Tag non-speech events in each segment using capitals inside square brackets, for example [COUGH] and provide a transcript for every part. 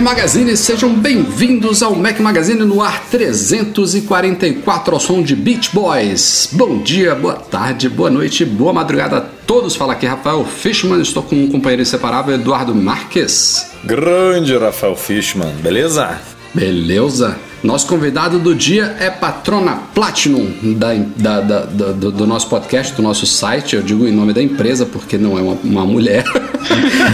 Mac Magazine, sejam bem-vindos ao Mac Magazine no ar 344 ao som de Beach Boys. Bom dia, boa tarde, boa noite, boa madrugada a todos. Fala aqui Rafael Fishman, estou com um companheiro inseparável, Eduardo Marques. Grande Rafael Fishman, beleza? Beleza? Nosso convidado do dia é Patrona Platinum da, da- da- da- do, do nosso podcast, do nosso site. Eu digo em nome da empresa porque não é uma, uma mulher. [LAUGHS]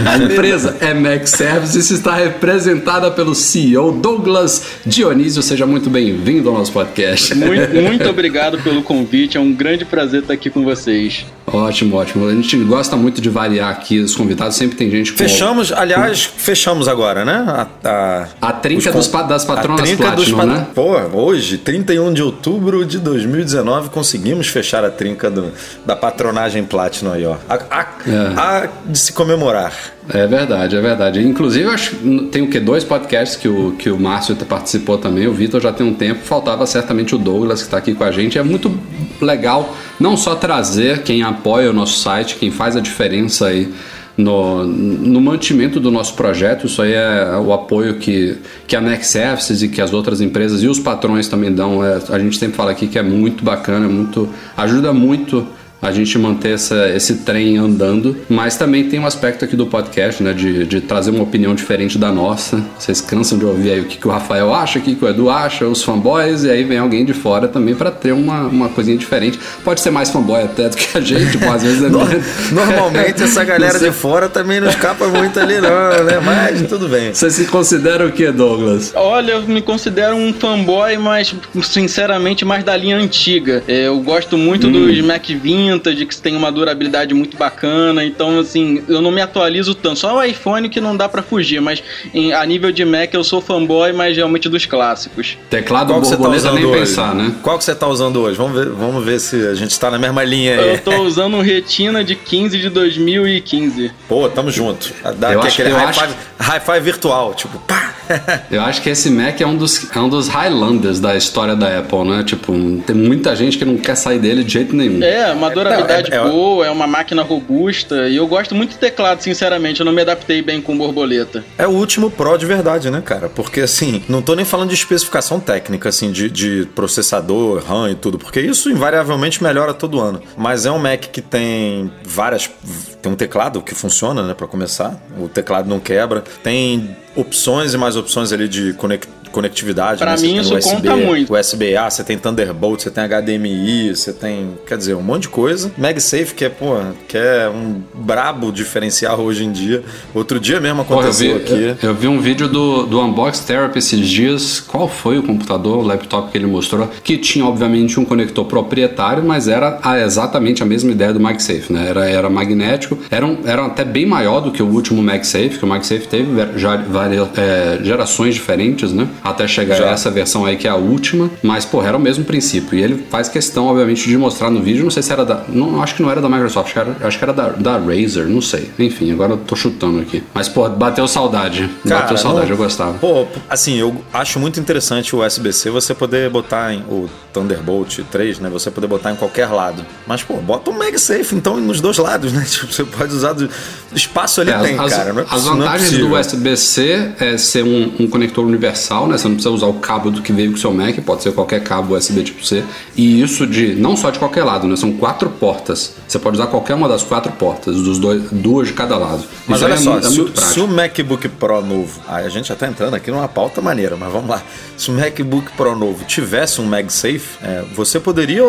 A empresa é Mac Services e está representada pelo CEO Douglas Dionísio. Seja muito bem-vindo ao nosso podcast. Muito, [LAUGHS] muito obrigado pelo convite, é um grande prazer estar aqui com vocês. Ótimo, ótimo. A gente gosta muito de variar aqui os convidados. Sempre tem gente com. Fechamos, aliás, fechamos agora, né? A, a, A trinca os dos das patronas a trinca dos Pa- né? Pô, hoje, 31 de outubro de 2019, conseguimos fechar a trinca do- da patronagem Platinum aí, ó. A, a- É. a de se comemorar. É verdade, é verdade. Inclusive, acho que tem o que? Dois podcasts que o, que o Márcio participou também. O Vitor já tem um tempo. Faltava certamente o Douglas, que está aqui com a gente. É muito legal não só trazer quem apoia o nosso site, quem faz a diferença aí no, no mantimento do nosso projeto. Isso aí é o apoio que, que a Next Services e que as outras empresas e os patrões também dão. É, a gente sempre fala aqui que é muito bacana, muito ajuda muito a gente manter essa, esse trem andando, mas também tem um aspecto aqui do podcast, né, de, de trazer uma opinião diferente da nossa. Vocês cansam de ouvir aí o que, que o Rafael acha, o que, que o Edu acha, os fanboys, e aí vem alguém de fora também para ter uma, uma coisinha diferente. Pode ser mais fanboy até do que a gente, pô, às vezes é [LAUGHS] No- Normalmente essa galera de fora também não escapa muito ali, não, né? Mas tudo bem. Você se considera o que, Douglas? Olha, eu me considero um fanboy, mas sinceramente mais da linha antiga. É, eu gosto muito dos Mac Vintage, que tem uma durabilidade muito bacana, então assim, eu não me atualizo tanto. Só o iPhone que não dá pra fugir, mas em- a nível de Mac eu sou fanboy, mas realmente dos clássicos. Teclado Qual que você tá nem hoje? pensar, né? Qual que você tá usando hoje? Vamos ver, vamos ver se a gente tá na mesma linha aí. Eu tô usando um Retina de 15 de 2015. Pô, tamo junto. Dá Eu aqui acho- aquele eu high-fi acho- high-fi virtual, tipo, pá! [LAUGHS] Eu acho que esse Mac é um dos, é um dos Highlanders da história da Apple, né? Tipo, tem muita gente que não quer sair dele de jeito nenhum. É, uma durabilidade Não, é- é- boa, é uma máquina robusta. E eu gosto muito de teclado, sinceramente. Eu não me adaptei bem com borboleta. É o último Pro de verdade, né, cara? Porque, assim, não tô nem falando de especificação técnica, assim, de, de processador, RAM e tudo, porque isso invariavelmente melhora todo ano. Mas é um Mac que tem várias. Tem um teclado que funciona, né, pra começar. O teclado não quebra. Tem opções e mais opções ali de conec- conectividade. Pra né? Mim tem isso conta muito. USB-A, você tem Thunderbolt, você tem HDMI, você tem, quer dizer, um monte de coisa. MagSafe, que é, pô, que é um brabo diferencial hoje em dia. Outro dia mesmo Pô, eu, vi, aconteceu aqui. eu, eu vi um vídeo do, do Unbox Therapy esses dias. Qual foi o computador, o laptop que ele mostrou? Que tinha, obviamente, um conector proprietário, mas era a- exatamente a mesma ideia do MagSafe, né? Era, era magnético, era, um- era até bem maior do que o último MagSafe, que o MagSafe teve já várias é, gerações diferentes, né? Até chegar Já. a essa versão aí que é a última. Mas, porra, era o mesmo princípio. E ele faz questão, obviamente, de mostrar no vídeo. Não sei se era da. Não, acho que não era da Microsoft, acho que era, acho que era da, da Razer, não sei. Enfim, agora eu tô chutando aqui. Mas, pô, bateu saudade. bateu Cara, saudade, não- eu gostava. Pô, assim, eu acho muito interessante o USB-C você poder botar em o Thunderbolt 3, né? Você poder botar em qualquer lado. Mas, pô, bota um MagSafe então nos dois lados, né? [LAUGHS] Tipo, você pode usar do espaço ele É, tem, as, cara. Não é, as é vantagens possível. do USB-C é ser um, um conector universal, né? Você não precisa usar o cabo do que veio com o seu Mac, pode ser qualquer cabo USB tipo C. E isso de não só de qualquer lado, né? São quatro portas. Você pode usar qualquer uma das quatro portas, dos dois, duas de cada lado. Mas isso olha é só, mu- é, se, muito o- prático. se o MacBook Pro novo, a gente já tá entrando aqui numa pauta maneira, mas vamos lá. Se o MacBook Pro novo tivesse um MagSafe, é, você poderia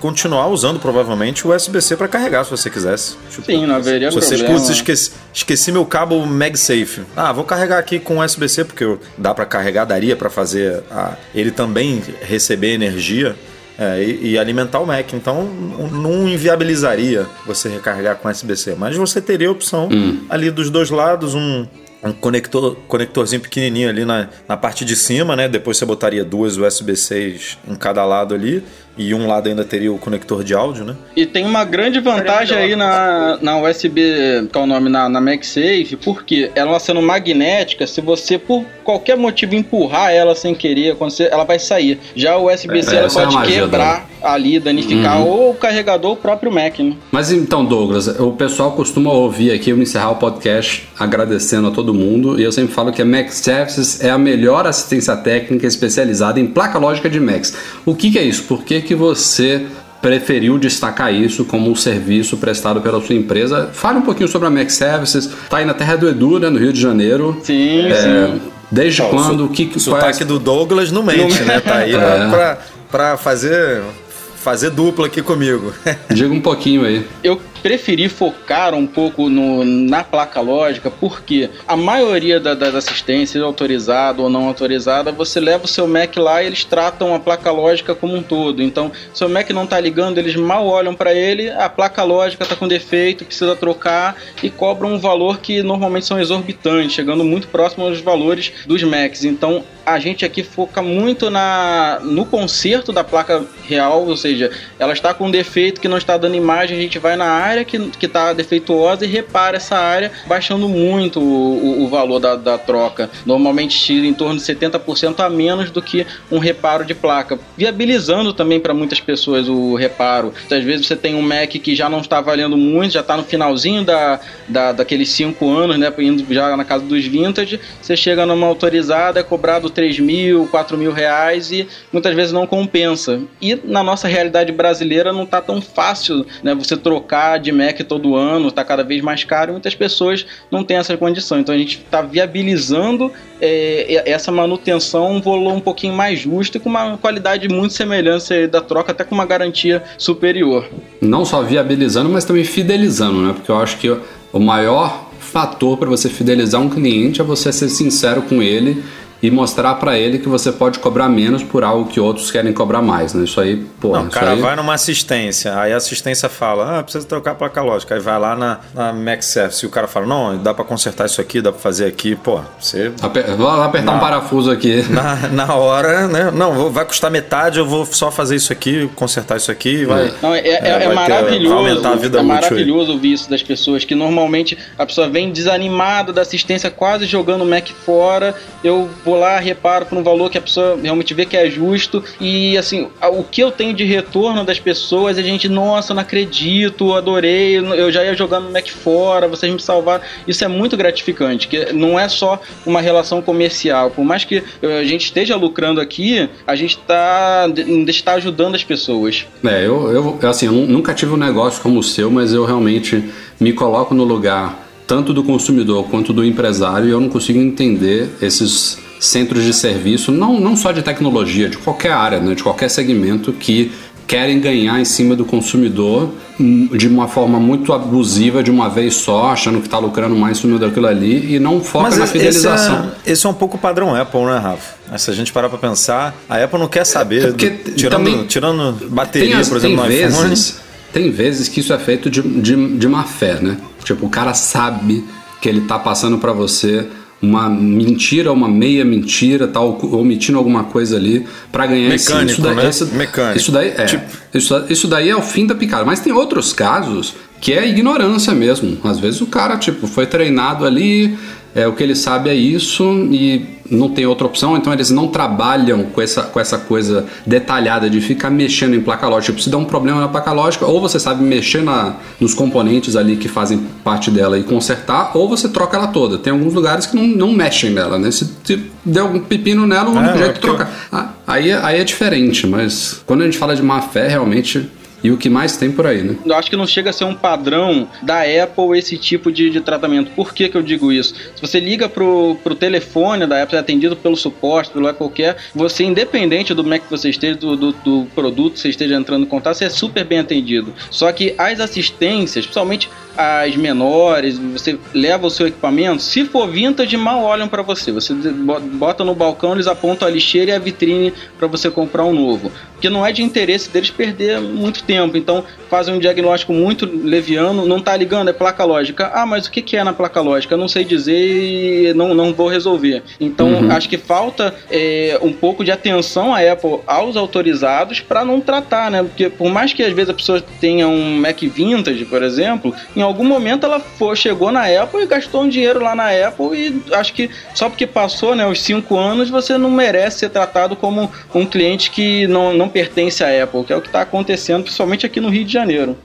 continuar usando provavelmente o USB-C para carregar se você quisesse. Tipo, Sim, não haveria se você problema. putz, esqueci, esqueci meu cabo MagSafe. Ah, vou carregar aqui com USB-C porque dá para carregar, daria para fazer a- ele também receber energia. é, e, e alimentar o Mac, então não inviabilizaria você recarregar com USB-C, mas você teria a opção ali dos dois lados, um, um conector, conectorzinho pequenininho ali na, na parte de cima, né? Depois você botaria duas USB-Cs em cada lado ali e um lado ainda teria o conector de áudio, né? E tem uma grande vantagem aí na, na USB, que é o nome, na, na MagSafe, porque ela sendo magnética, se você por qualquer motivo empurrar ela sem querer, quando você- ela vai sair. Já o USB-C É, ela é a pode magia quebrar ali, danificar Uhum. ou o carregador ou o próprio Mac, né? Mas então, Douglas, o pessoal costuma ouvir aqui eu encerrar o podcast agradecendo a todo mundo e eu sempre falo que a Mac Services é a melhor assistência técnica especializada em placa lógica de Macs. O que, que é isso? Por que, que você preferiu destacar isso como um serviço prestado pela sua empresa? Fale um pouquinho sobre a Mac Services. Tá aí na terra do Edu, né, no Rio de Janeiro. Sim, É, sim. desde quando? o que, O é- sotaque do Douglas não mente, né? Tá aí É. pra, pra fazer, fazer dupla aqui comigo. [LAUGHS] Diga um pouquinho aí. Eu preferi focar um pouco no, na placa lógica, porque a maioria da- das assistências, autorizada ou não autorizada, você leva o seu Mac lá e eles tratam a placa lógica como um todo. Então, se o Mac não está ligando, eles mal olham para ele, a placa lógica está com defeito, precisa trocar e cobram um valor que normalmente são exorbitantes, chegando muito próximo aos valores dos Macs. Então, a gente aqui foca muito na, no conserto da placa real, ou seja, ela está com um defeito que não está dando imagem, a gente vai na área que está defeituosa e repara essa área, baixando muito o, o- o valor da, da troca. Normalmente tira em torno de 70% a menos do que um reparo de placa, viabilizando também para muitas pessoas o reparo. Às vezes você tem um Mac que já não está valendo muito, já está no finalzinho da, da, daqueles 5 anos, né, indo já na casa dos vintage, você chega numa autorizada, é cobrado 3 mil, 4 mil reais e muitas vezes não compensa. E na nossa realidade brasileira não tá tão fácil, né? Você trocar de Mac todo ano, tá cada vez mais caro e muitas pessoas não têm essa condição. Então a gente está viabilizando é, essa manutenção um valor um pouquinho mais justo e com uma qualidade muito semelhante da troca, até com uma garantia superior. não só viabilizando, mas também fidelizando, né? Porque eu acho que o maior fator para você fidelizar um cliente é você ser sincero com ele e mostrar para ele que você pode cobrar menos por algo que outros querem cobrar mais, né? Isso aí, pô, Não, o isso cara aí... vai numa assistência, aí a assistência fala, ah, precisa trocar a placa lógica. Aí vai lá na, na MagSafe, e o cara fala, não, dá pra consertar isso aqui, dá pra fazer aqui. Pô, você... Aper- Vou apertar um parafuso aqui. [LAUGHS] Na, na hora, né? Não, vou- vai custar metade, eu vou só fazer isso aqui, consertar isso aqui, vai... Não, é, é- É, é vai ter- maravilhoso. vai aumentar a vida é maravilhoso ouvir isso das pessoas que normalmente a pessoa vem desanimada da assistência, quase jogando o Mac fora. Eu vou lá, reparo por um valor que a pessoa realmente vê que é justo. E assim, a- o que eu tenho de retorno das pessoas é gente, nossa, não acredito, adorei, eu já ia jogando o Mac fora, vocês me salvaram. Isso é muito gratificante, que não é só uma relação comercial. Por mais que eh, a gente esteja lucrando aqui, a gente está está ajudando as pessoas. É, eu, eu assim, eu nu- nunca tive um negócio como o seu, mas eu realmente me coloco no lugar tanto do consumidor quanto do empresário e eu não consigo entender esses centros de serviço, não, não só de tecnologia, de qualquer área, né, de qualquer segmento que querem ganhar em cima do consumidor hum, de uma forma muito abusiva de uma vez só, achando que está lucrando mais cima daquilo ali e não foca na esse- fidelização. Esse é, esse é um pouco o padrão Apple, né, Rafa? Mas Se a gente parar pra pensar, a Apple não quer saber. É porque do- tirando, tirando bateria, as- por exemplo, tem no iPhone. vezes, tem vezes que isso é feito de, de, de má fé, né? Tipo, o cara sabe que ele tá passando pra você uma mentira, uma meia mentira, tá ocu- omitindo alguma coisa ali pra ganhar em cima. Mecânico, isso daí, né? isso- Mecânico. Isso daí é. Tipo- Isso, isso daí é o fim da picada. Mas tem outros casos que é ignorância mesmo. Às vezes o cara, tipo, foi treinado ali, é, o que ele sabe é isso e não tem outra opção, então eles não trabalham com essa, com essa coisa detalhada de ficar mexendo em placa lógica. Tipo, se der um problema na placa lógica, ou você sabe mexer na, nos componentes ali que fazem parte dela e consertar, ou você troca ela toda. Tem alguns lugares que não, não mexem nela, né? Se, se der algum pepino nela, o único É, jeito é trocar. Ah, aí, é- aí é diferente, mas quando a gente fala de má fé, realmente e o que mais tem por aí, né? Eu acho que não chega a ser um padrão da Apple esse tipo de, de tratamento. Por que, que eu digo isso? Se você liga pro, pro telefone da Apple, é atendido pelo suporte, pelo qualquer, você, independente do Mac que você esteja, do, do, do produto que você esteja entrando em contato, você é super bem atendido. Só que as assistências, principalmente as menores, você leva o seu equipamento, se for vintage, mal olham para você. Você bo- bota no balcão, eles apontam a lixeira e a vitrine para você comprar um novo. Porque não é de interesse deles perder muito tempo. Então, fazem um diagnóstico muito leviano, não tá ligando, é placa lógica. Ah, mas o que, que é na placa lógica? Eu não sei dizer e não, não vou resolver. Então, acho que falta é, um pouco de atenção à Apple aos autorizados para não tratar, né? Porque por mais que às vezes a pessoa tenha um Mac Vintage, por exemplo, em algum momento ela for, chegou na Apple e gastou um dinheiro lá na Apple e acho que só porque passou né, os cinco anos você não merece ser tratado como um cliente que não, não pertence à Apple, que é o que está acontecendo principalmente aqui no Rio de Janeiro.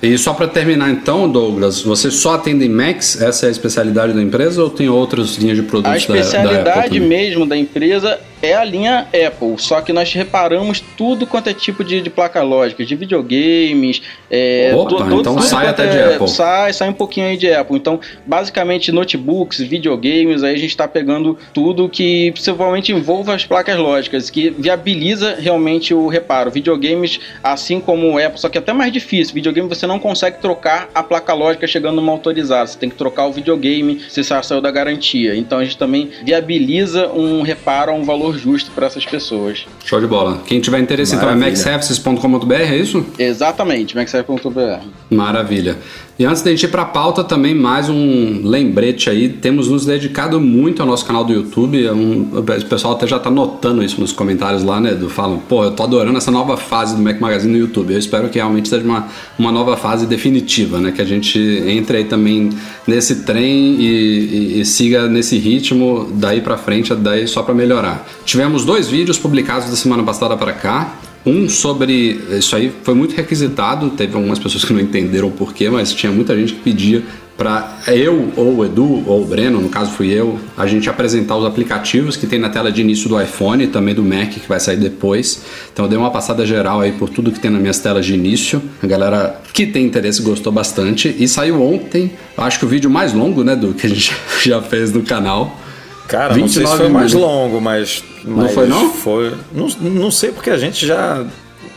E só para terminar então, Douglas, você só atende Macs? Essa é a especialidade da empresa ou tem outras linhas de produtos A da- da, especialidade Apple também? mesmo da empresa é a linha Apple, só que nós reparamos tudo quanto é tipo de, de placa lógica, de videogames, é, Opa, então sai quanto até de é- Apple. Sai, sai um pouquinho aí de Apple. Então, basicamente, notebooks, videogames, aí a gente está pegando tudo que principalmente envolva as placas lógicas, que viabiliza realmente o reparo. Videogames, assim como o Apple, só que é até mais difícil. Videogame você não consegue trocar a placa lógica chegando numa autorizada. Você tem que trocar o videogame se saiu da garantia. Então a gente também viabiliza um reparo a um valor justo para essas pessoas. Show de bola. Quem tiver interesse então é Maravilha. macservices.com.br, é isso? Exatamente, maxserve.br. Maravilha. E antes da gente ir para a pauta, também mais um lembrete aí. Temos nos dedicado muito ao nosso canal do YouTube. É um- o pessoal até já tá notando isso nos comentários lá, né? Do falam, pô, eu tô adorando essa nova fase do Mac Magazine no YouTube. Eu espero que realmente seja uma, uma nova fase definitiva, né? Que a gente entre aí também nesse trem e, e- e siga nesse ritmo daí para frente, daí só para melhorar. Tivemos dois vídeos publicados da semana passada para cá. Um sobre. Isso aí foi muito requisitado, teve algumas pessoas que não entenderam porquê, mas tinha muita gente que pedia para eu, ou o Edu, ou o Breno, no caso fui eu, a gente apresentar os aplicativos que tem na tela de início do iPhone e também do Mac, que vai sair depois. Então eu dei uma passada geral aí por tudo que tem nas minhas telas de início. A galera que tem interesse gostou bastante. E saiu ontem, acho que o vídeo mais longo, né, do que a gente [LAUGHS] já fez no canal. Cara, não sei se 29 foi mais longo, mas. Não foi, não? Foi. Não, não sei porque a gente já.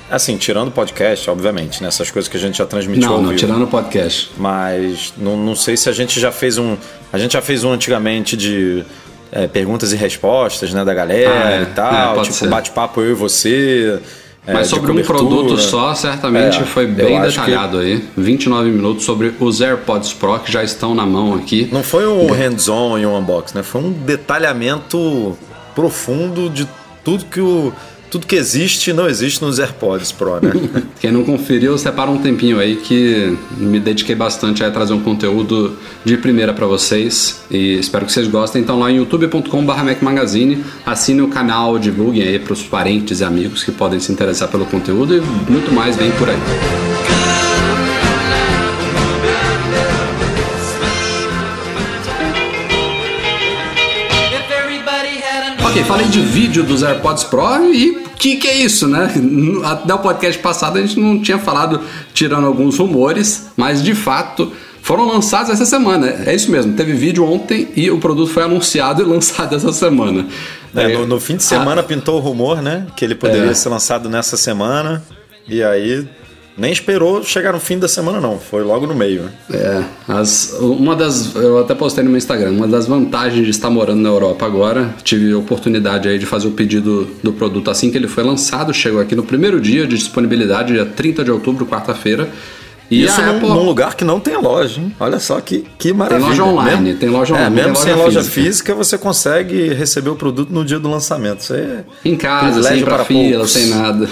Assim, tirando o podcast, obviamente, né? Essas coisas que a gente já transmitiu Não, não, vivo. tirando o podcast. Mas não, não sei se a gente já fez um. A gente já fez um antigamente de é, perguntas e respostas, né, da galera Ah, é. e tal. É, tipo, bate-papo eu e você. é, Mas sobre um produto só, certamente É, foi bem detalhado aí. 29 minutos sobre os AirPods Pro que já estão na mão aqui. Não foi um hands-on e um unboxing, né? Foi um detalhamento profundo de tudo que o. Tudo que existe não existe nos AirPods Pro, né? [LAUGHS] Quem não conferiu, separa um tempinho aí que me dediquei bastante a trazer um conteúdo de primeira para vocês e espero que vocês gostem. Então lá em Mac Magazine, assine o canal, divulguem aí para os parentes e amigos que podem se interessar pelo conteúdo e muito mais vem por aí. Ok, falei de vídeo dos AirPods Pro e o que, que é isso, né? [LAUGHS] Até o podcast passado a gente não tinha falado, tirando alguns rumores, mas de fato foram lançados essa semana. É isso mesmo, teve vídeo ontem e o produto foi anunciado e [LAUGHS] lançado essa semana. É, no, no fim de semana pintou o rumor, né? Que ele poderia É. ser lançado nessa semana. E aí nem esperou chegar no fim da semana, não. Foi logo no meio. né? É, as, uma das. Eu até postei no meu Instagram, uma das vantagens de estar morando na Europa agora, tive a oportunidade aí de fazer o pedido do produto assim que ele foi lançado, chegou aqui no primeiro dia de disponibilidade, dia 30 de outubro, quarta-feira. E Isso num, Apple- num lugar que não tem loja, hein? Olha só que, que maravilha. loja online, Mesmo- tem loja é, online, mesmo tem sem loja loja física. física. você consegue receber o produto no dia do lançamento. Isso aí é Em casa, sem para fila, poucos. sem nada.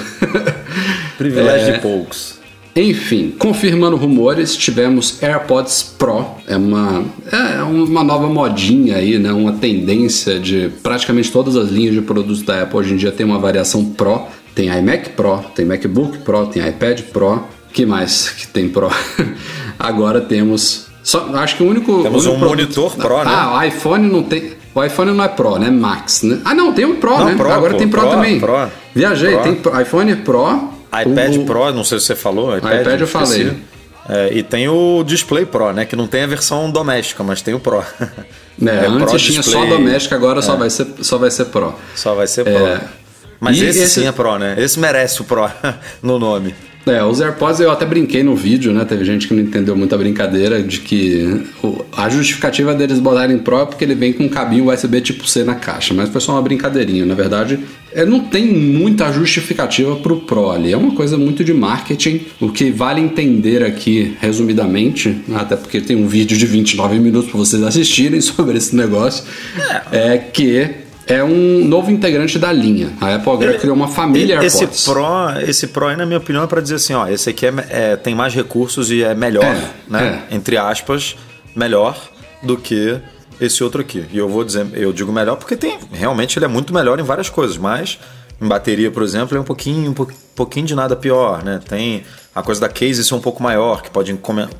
[LAUGHS] privilégio É. de poucos. Enfim, confirmando rumores, tivemos AirPods Pro. É uma, é uma nova modinha aí, né? Uma tendência de praticamente todas as linhas de produtos da Apple hoje em dia tem uma variação Pro. Tem iMac Pro, tem MacBook Pro, tem iPad Pro. que mais que tem Pro? [LAUGHS] Agora temos. Só, acho que o único. Temos único um monitor Pro, né? Ah, o iPhone não tem. O iPhone não é Pro, né? Max, né? Ah, não, tem um Pro, Não, né? Pro, Agora pô, tem Pro, Pro, também. Pro. Viajei, Pro. tem iPhone Pro, iPad O- Pro, não sei se você falou. iPad, iPad eu falei. É, e tem o Display Pro, né? Que não tem a versão doméstica, mas tem o Pro. [LAUGHS] né, É, Pro antes tinha só Display. doméstica, agora só, vai ser, só vai ser Pro. Só vai ser Pro. É. Mas E esse, esse- sim é Pro, né? Esse merece o Pro [LAUGHS] no nome. É, os AirPods eu até brinquei no vídeo, né? Teve gente que não entendeu muito a brincadeira de que a justificativa deles botarem Pro é porque ele vem com um cabinho USB tipo C na caixa, mas foi só uma brincadeirinha. Na verdade, é, não tem muita justificativa pro Pro ali. É uma coisa muito de marketing. O que vale entender aqui, resumidamente, até porque tem um vídeo de 29 minutos para vocês assistirem [LAUGHS] sobre esse negócio, é que é um novo integrante da linha. A Apple agora criou uma família esse AirPods. Pro, esse Pro aí, na minha opinião, é para dizer assim, ó, esse aqui é, é- tem mais recursos e é melhor, É, né? Entre aspas, melhor do que esse outro aqui. E eu vou dizer, eu digo melhor porque tem, realmente ele é muito melhor em várias coisas, mas em bateria, por exemplo, é um pouquinho, um po- pouquinho de nada pior, né? Tem a coisa da case ser um pouco maior, que pode,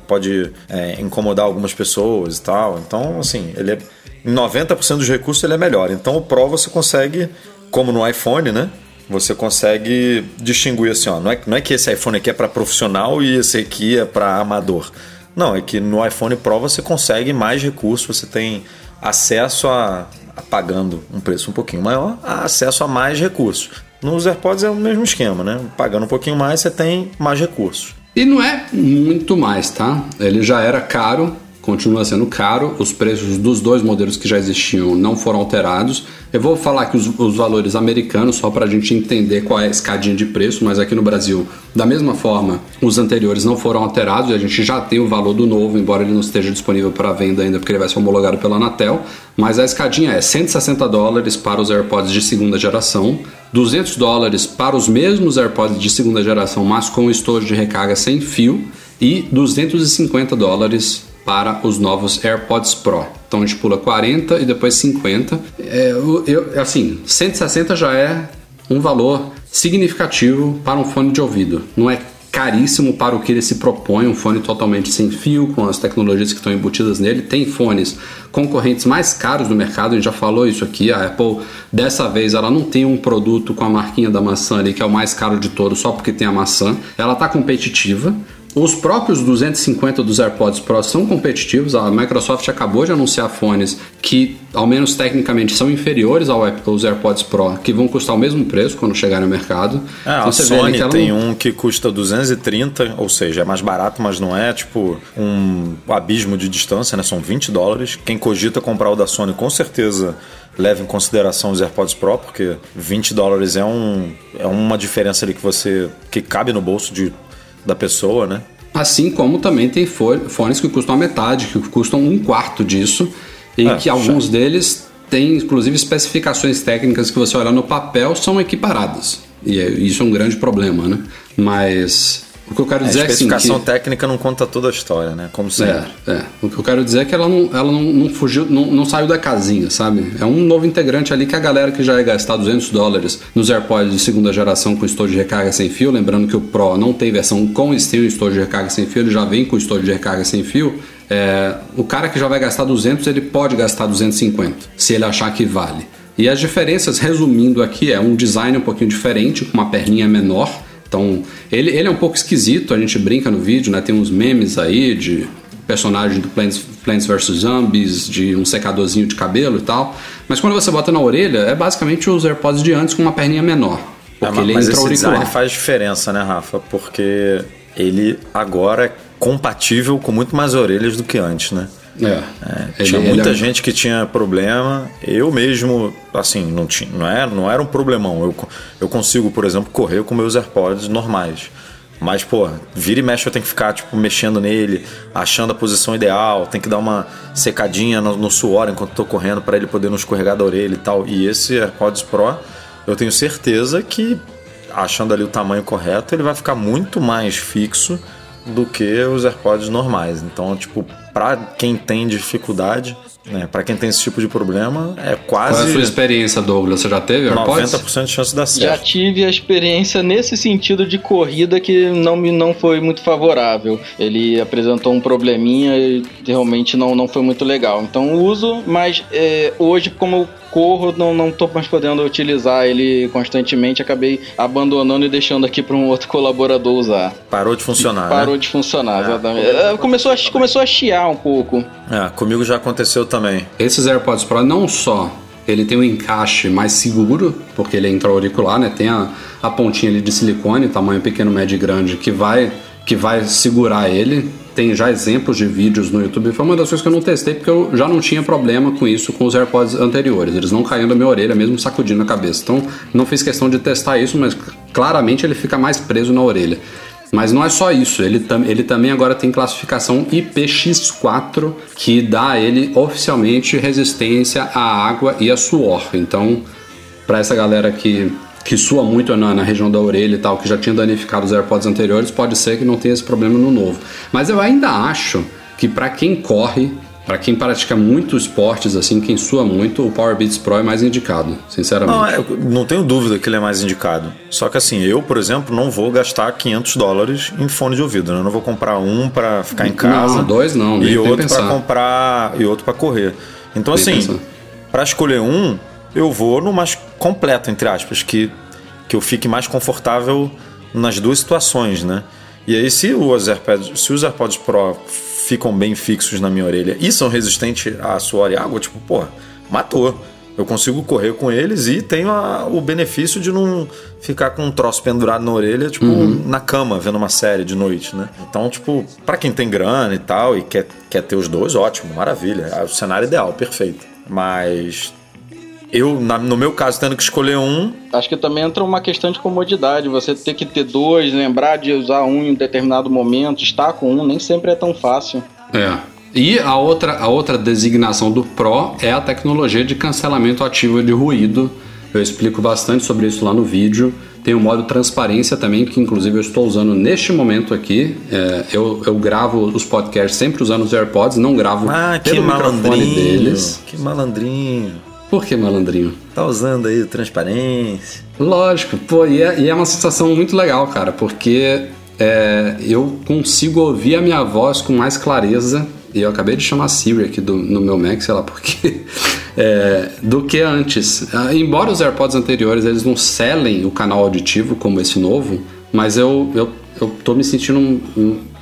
pode é, incomodar algumas pessoas e tal. Então, assim, ele é, 90% dos recursos ele é melhor. Então o Pro você consegue, como no iPhone, né? Você consegue distinguir assim, ó, não é, não é que esse iPhone aqui é para profissional e esse aqui é para amador. Não, é que no iPhone Pro você consegue mais recursos, você tem acesso a, a pagando um preço um pouquinho maior, a acesso a mais recursos. Nos AirPods é o mesmo esquema, né? Pagando um pouquinho mais, você tem mais recursos. E não é muito mais, tá? Ele já era caro, continua sendo caro. Os preços dos dois modelos que já existiam não foram alterados. Eu vou falar aqui os, os valores americanos só para a gente entender qual é a escadinha de preço, mas aqui no Brasil, da mesma forma, os anteriores não foram alterados e a gente já tem o valor do novo, embora ele não esteja disponível para venda ainda, porque ele vai ser homologado pela Anatel. Mas a escadinha é 160 dólares para os AirPods de segunda geração, 200 dólares para os mesmos AirPods de segunda geração, mas com estojo de recarga sem fio, e 250 dólares para os novos AirPods Pro. Então a gente pula 40 e depois 50. É, eu, assim, 160 já é um valor significativo para um fone de ouvido. Não é caríssimo para o que ele se propõe, um fone totalmente sem fio, com as tecnologias que estão embutidas nele. Tem fones concorrentes mais caros do mercado, a gente já falou isso aqui. A Apple, dessa vez, ela não tem um produto com a marquinha da maçã ali, que é o mais caro de todos, só porque tem a maçã. Ela está competitiva. Os próprios 250 dos AirPods Pro são competitivos. A Microsoft acabou de anunciar fones que, ao menos tecnicamente, são inferiores aos AirPods Pro, que vão custar o mesmo preço quando chegarem no mercado. É, a Então você vê ali Sony ela tem um que custa 230, ou seja, é mais barato, mas não é tipo um abismo de distância, né? São 20 dólares. Quem cogita comprar o da Sony com certeza leva em consideração os AirPods Pro, porque 20 dólares é, um, é uma diferença ali que você que cabe no bolso de, da pessoa, né? Assim como também tem fo- fones que custam a metade, que custam um quarto disso, e É, que alguns deles têm, inclusive, especificações técnicas que você olhar no papel são equiparadas. E é- isso é um grande problema, né? Mas o que eu quero A dizer é que, assim, especificação que- técnica não conta toda a história, né? Como sempre. É, é. O que eu quero dizer é que ela não, ela não, não fugiu, não, não saiu da casinha, sabe? É um novo integrante ali que a galera que já ia gastar 200 dólares nos AirPods de segunda geração com estojo de recarga sem fio, lembrando que o Pro não tem versão com tem o estojo de recarga sem fio, ele já vem com estojo de recarga sem fio. É, o cara que já vai gastar 200, ele pode gastar 250, se ele achar que vale. E as diferenças, resumindo aqui, é um design um pouquinho diferente, com uma perninha menor, então, ele, ele é um pouco esquisito, a gente brinca no vídeo, né? Tem uns memes aí de personagem do Plants, Plants vs Zombies, de um secadorzinho de cabelo e tal. Mas quando você bota na orelha, é basicamente os AirPods de antes com uma perninha menor. É, Porque ele mas entra esse design faz diferença, né, Rafa? Porque ele agora é compatível com muito mais orelhas do que antes, né? É. Ele- tinha ele muita é- gente que tinha problema. Eu mesmo, assim, não, tinha, não, é, não era um problemão. Eu, eu consigo, por exemplo, correr com meus AirPods normais. Mas, pô, vira e mexe eu tenho que ficar, tipo, mexendo nele, achando a posição ideal, tem que dar uma secadinha no, no suor enquanto tô correndo para ele poder não escorregar da orelha e tal. E esse AirPods Pro, eu tenho certeza que, achando ali o tamanho correto, ele vai ficar muito mais fixo do que os AirPods normais. Então, tipo, pra quem tem dificuldade, Né? Para quem tem esse tipo de problema, é Qual é a quase sua experiência, Douglas? Você já teve AirPods? 90% de chance de dar Já certo. tive a experiência nesse sentido de corrida que não me não foi muito favorável. Ele apresentou um probleminha e realmente não, não foi muito legal. Então uso, mas é, hoje como eu corro, não, não tô mais podendo utilizar ele constantemente, acabei abandonando e deixando aqui para um outro [LAUGHS] colaborador usar. Parou de funcionar, Parou né? de funcionar, É, exatamente. É, começou, a, começou a chiar um pouco. É, comigo já aconteceu também. Esses AirPods Pro não só ele tem um encaixe mais seguro, porque ele é intra-auricular, né? Tem a, a pontinha ali de silicone, tamanho pequeno, médio e grande, que vai, que vai segurar ele. Tem já exemplos de vídeos no YouTube. Foi uma das coisas que eu não testei, porque eu já não tinha problema com isso com os AirPods anteriores. Eles não caíam da minha orelha, mesmo sacudindo a cabeça. Então, não fiz questão de testar isso, mas claramente ele fica mais preso na orelha. Mas não é só isso, ele, tam, ele também agora tem classificação IPX4, que dá a ele oficialmente resistência à água e a suor. Então, para essa galera que, que sua muito na, na região da orelha e tal, que já tinha danificado os AirPods anteriores, pode ser que não tenha esse problema no novo. Mas eu ainda acho que para quem corre, para quem pratica muito esportes, assim, quem sua muito, o Power Beats Pro é mais indicado, sinceramente. Não, eu não tenho dúvida que ele é mais indicado. Só que assim, eu, por exemplo, não vou gastar 500 dólares em fone de ouvido. Né? Eu não vou comprar um para ficar em casa. Não, dois não, E outro para comprar e outro para correr. Então Nem assim, para escolher um, eu vou no mais completo entre aspas, que que eu fique mais confortável nas duas situações, né? E aí se os AirPods, se os AirPods Pro ficam bem fixos na minha orelha e são resistentes a suor e água, tipo, pô, matou. Eu consigo correr com eles e tenho a- o benefício de não ficar com um troço pendurado na orelha, tipo, na cama, vendo uma série de noite, né? Então, tipo, pra quem tem grana e tal e quer, quer ter os dois, ótimo, maravilha. É o cenário ideal, perfeito. Mas eu, na- no meu caso, tendo que escolher um, Acho que também entra uma questão de comodidade. Você ter que ter dois, lembrar de usar um em um determinado momento, estar com um, nem sempre é tão fácil. É. E a outra, a outra designação do Pro é a tecnologia de cancelamento ativo de ruído. Eu explico bastante sobre isso lá no vídeo. Tem o modo transparência também, que inclusive eu estou usando neste momento aqui. É, eu, eu gravo os podcasts sempre usando os AirPods, não gravo ah, que pelo microfone malandrinho. deles. Que malandrinho. Por que malandrinho? Tá usando aí transparência. Lógico, pô, e é, e é uma sensação muito legal, cara, porque é, eu consigo ouvir a minha voz com mais clareza. E eu acabei de chamar Siri aqui do, no meu Mac, sei lá porquê, [LAUGHS] é, do que antes. Ah, Embora os AirPods anteriores eles não selem o canal auditivo como esse novo, mas eu, eu, eu tô me sentindo,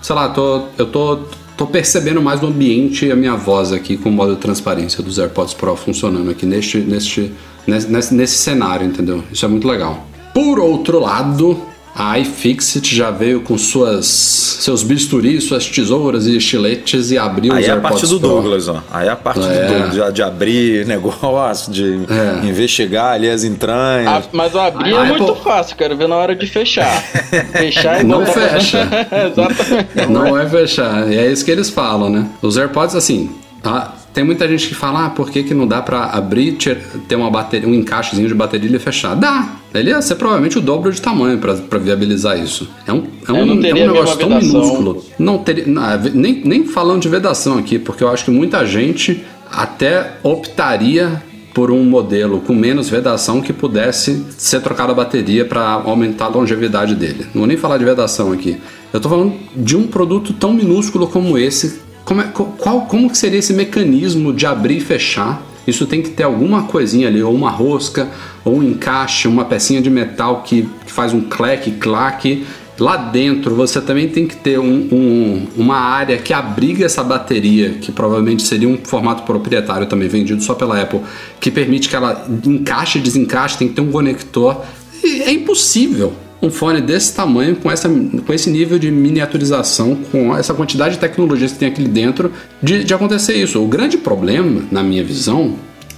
sei lá, tô, eu tô, tô percebendo mais do ambiente e a minha voz aqui com o modo de transparência dos AirPods Pro funcionando aqui neste, neste, nesse, nesse cenário, entendeu? Isso é muito legal. Por outro lado, a iFixit já veio com suas, seus bisturis, suas tesouras e estiletes e abriu Aí os é a AirPods parte do Pro. Douglas, ó. Aí é a parte É. do Douglas, de, de abrir [LAUGHS] negócio, de É. investigar ali as entranhas. A- mas abrir Ah, é muito Apple- fácil, quero ver na hora de fechar. [LAUGHS] fechar e Não fecha. [LAUGHS] Exatamente. Não é fechar. E é isso que eles falam, né? Os AirPods, assim. ah, tem muita gente que fala, ah, por que, que não dá pra abrir, ter uma bateria, um encaixezinho de bateria e fechar? Dá! Ele ia ser provavelmente o dobro de tamanho pra viabilizar isso. É um, é um, é um a negócio tão vedação. minúsculo. Não teria. não, é, nem, nem falando de vedação aqui, porque eu acho que muita gente até optaria por um modelo com menos vedação que pudesse ser trocada a bateria para aumentar a longevidade dele. Não vou nem falar de vedação aqui. Eu tô falando de um produto tão minúsculo como esse. Como, é, qual, como que seria esse mecanismo de abrir e fechar? Isso tem que ter alguma coisinha ali, ou uma rosca, ou um encaixe, uma pecinha de metal que, que faz um clack, clack. Lá dentro você também tem que ter um- um- uma área que abriga essa bateria, que provavelmente seria um formato proprietário também, vendido só pela Apple, que permite que ela encaixe e desencaixe, tem que ter um conector. É impossível um fone desse tamanho, com, essa, com esse nível de miniaturização, com essa quantidade de tecnologias que tem aqui dentro, de, de acontecer isso. O grande problema, na minha visão,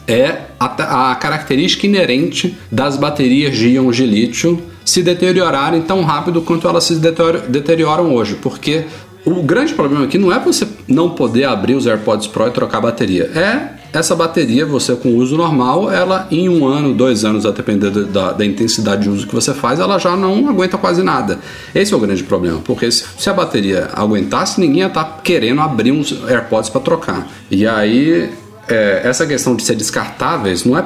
é a, a característica inerente das baterias de íons de lítio se deteriorarem tão rápido quanto elas se deterior- deterioram hoje, porque o grande problema aqui não é você não poder abrir os AirPods Pro e trocar a bateria, é essa bateria, você com uso normal, ela em um ano, dois anos, a depender da, da intensidade de uso que você faz, ela já não aguenta quase nada. Esse é o grande problema, porque se, se a bateria aguentasse, ninguém ia estar querendo abrir uns AirPods para trocar. E aí é, essa questão de ser descartáveis não é,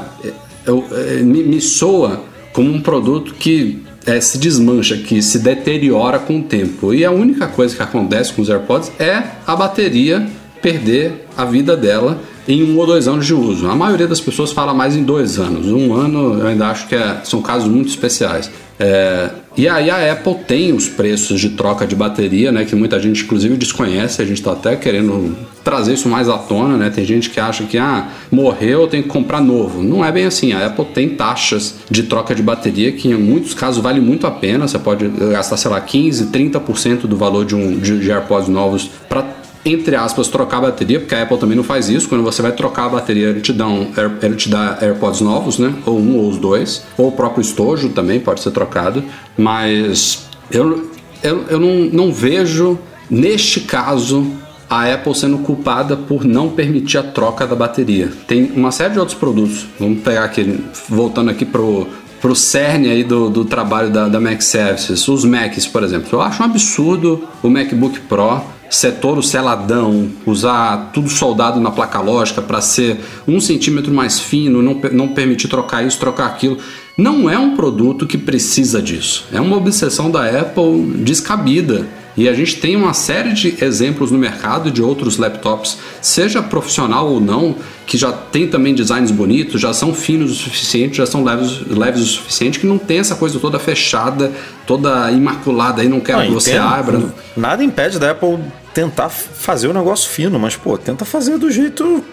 eu- é, me, me soa como um produto que é, se desmancha, que se deteriora com o tempo. E a única coisa que acontece com os AirPods é a bateria perder a vida dela em um ou dois anos de uso. A maioria das pessoas fala mais em dois anos. Um ano eu ainda acho que é- são casos muito especiais. É, e aí a Apple tem os preços de troca de bateria, né, que muita gente inclusive desconhece. A gente está até querendo trazer isso mais à tona, né? Tem gente que acha que ah, morreu, tem que comprar novo. Não é bem assim. A Apple tem taxas de troca de bateria que em muitos casos vale muito a pena. Você pode gastar, sei lá, 15, 30% do valor de um de, de AirPods novos para entre aspas, trocar a bateria, porque a Apple também não faz isso. Quando você vai trocar a bateria, ele te dá, um, ele te dá AirPods novos, né? Ou um ou os dois. Ou o próprio estojo também pode ser trocado. Mas eu, eu, eu não, não vejo, neste caso, a Apple sendo culpada por não permitir a troca da bateria. Tem uma série de outros produtos. Vamos pegar aqui, voltando aqui pro, pro cerne aí do, do trabalho da, da Mac Services, os Macs, por exemplo. Eu acho um absurdo o MacBook Pro ser todo seladão, usar tudo soldado na placa lógica para ser um centímetro mais fino, não, não permitir trocar isso, trocar aquilo. Não é um produto que precisa disso. É uma obsessão da Apple descabida. E a gente tem uma série de exemplos no mercado de outros laptops, seja profissional ou não, que já tem também designs bonitos, já são finos o suficiente, já são leves, leves o suficiente, que não tem essa coisa toda fechada, toda imaculada aí, não quero Não, que você entendo. abra. Nada impede da Apple tentar fazer o negócio fino, mas, pô, tenta fazer do jeito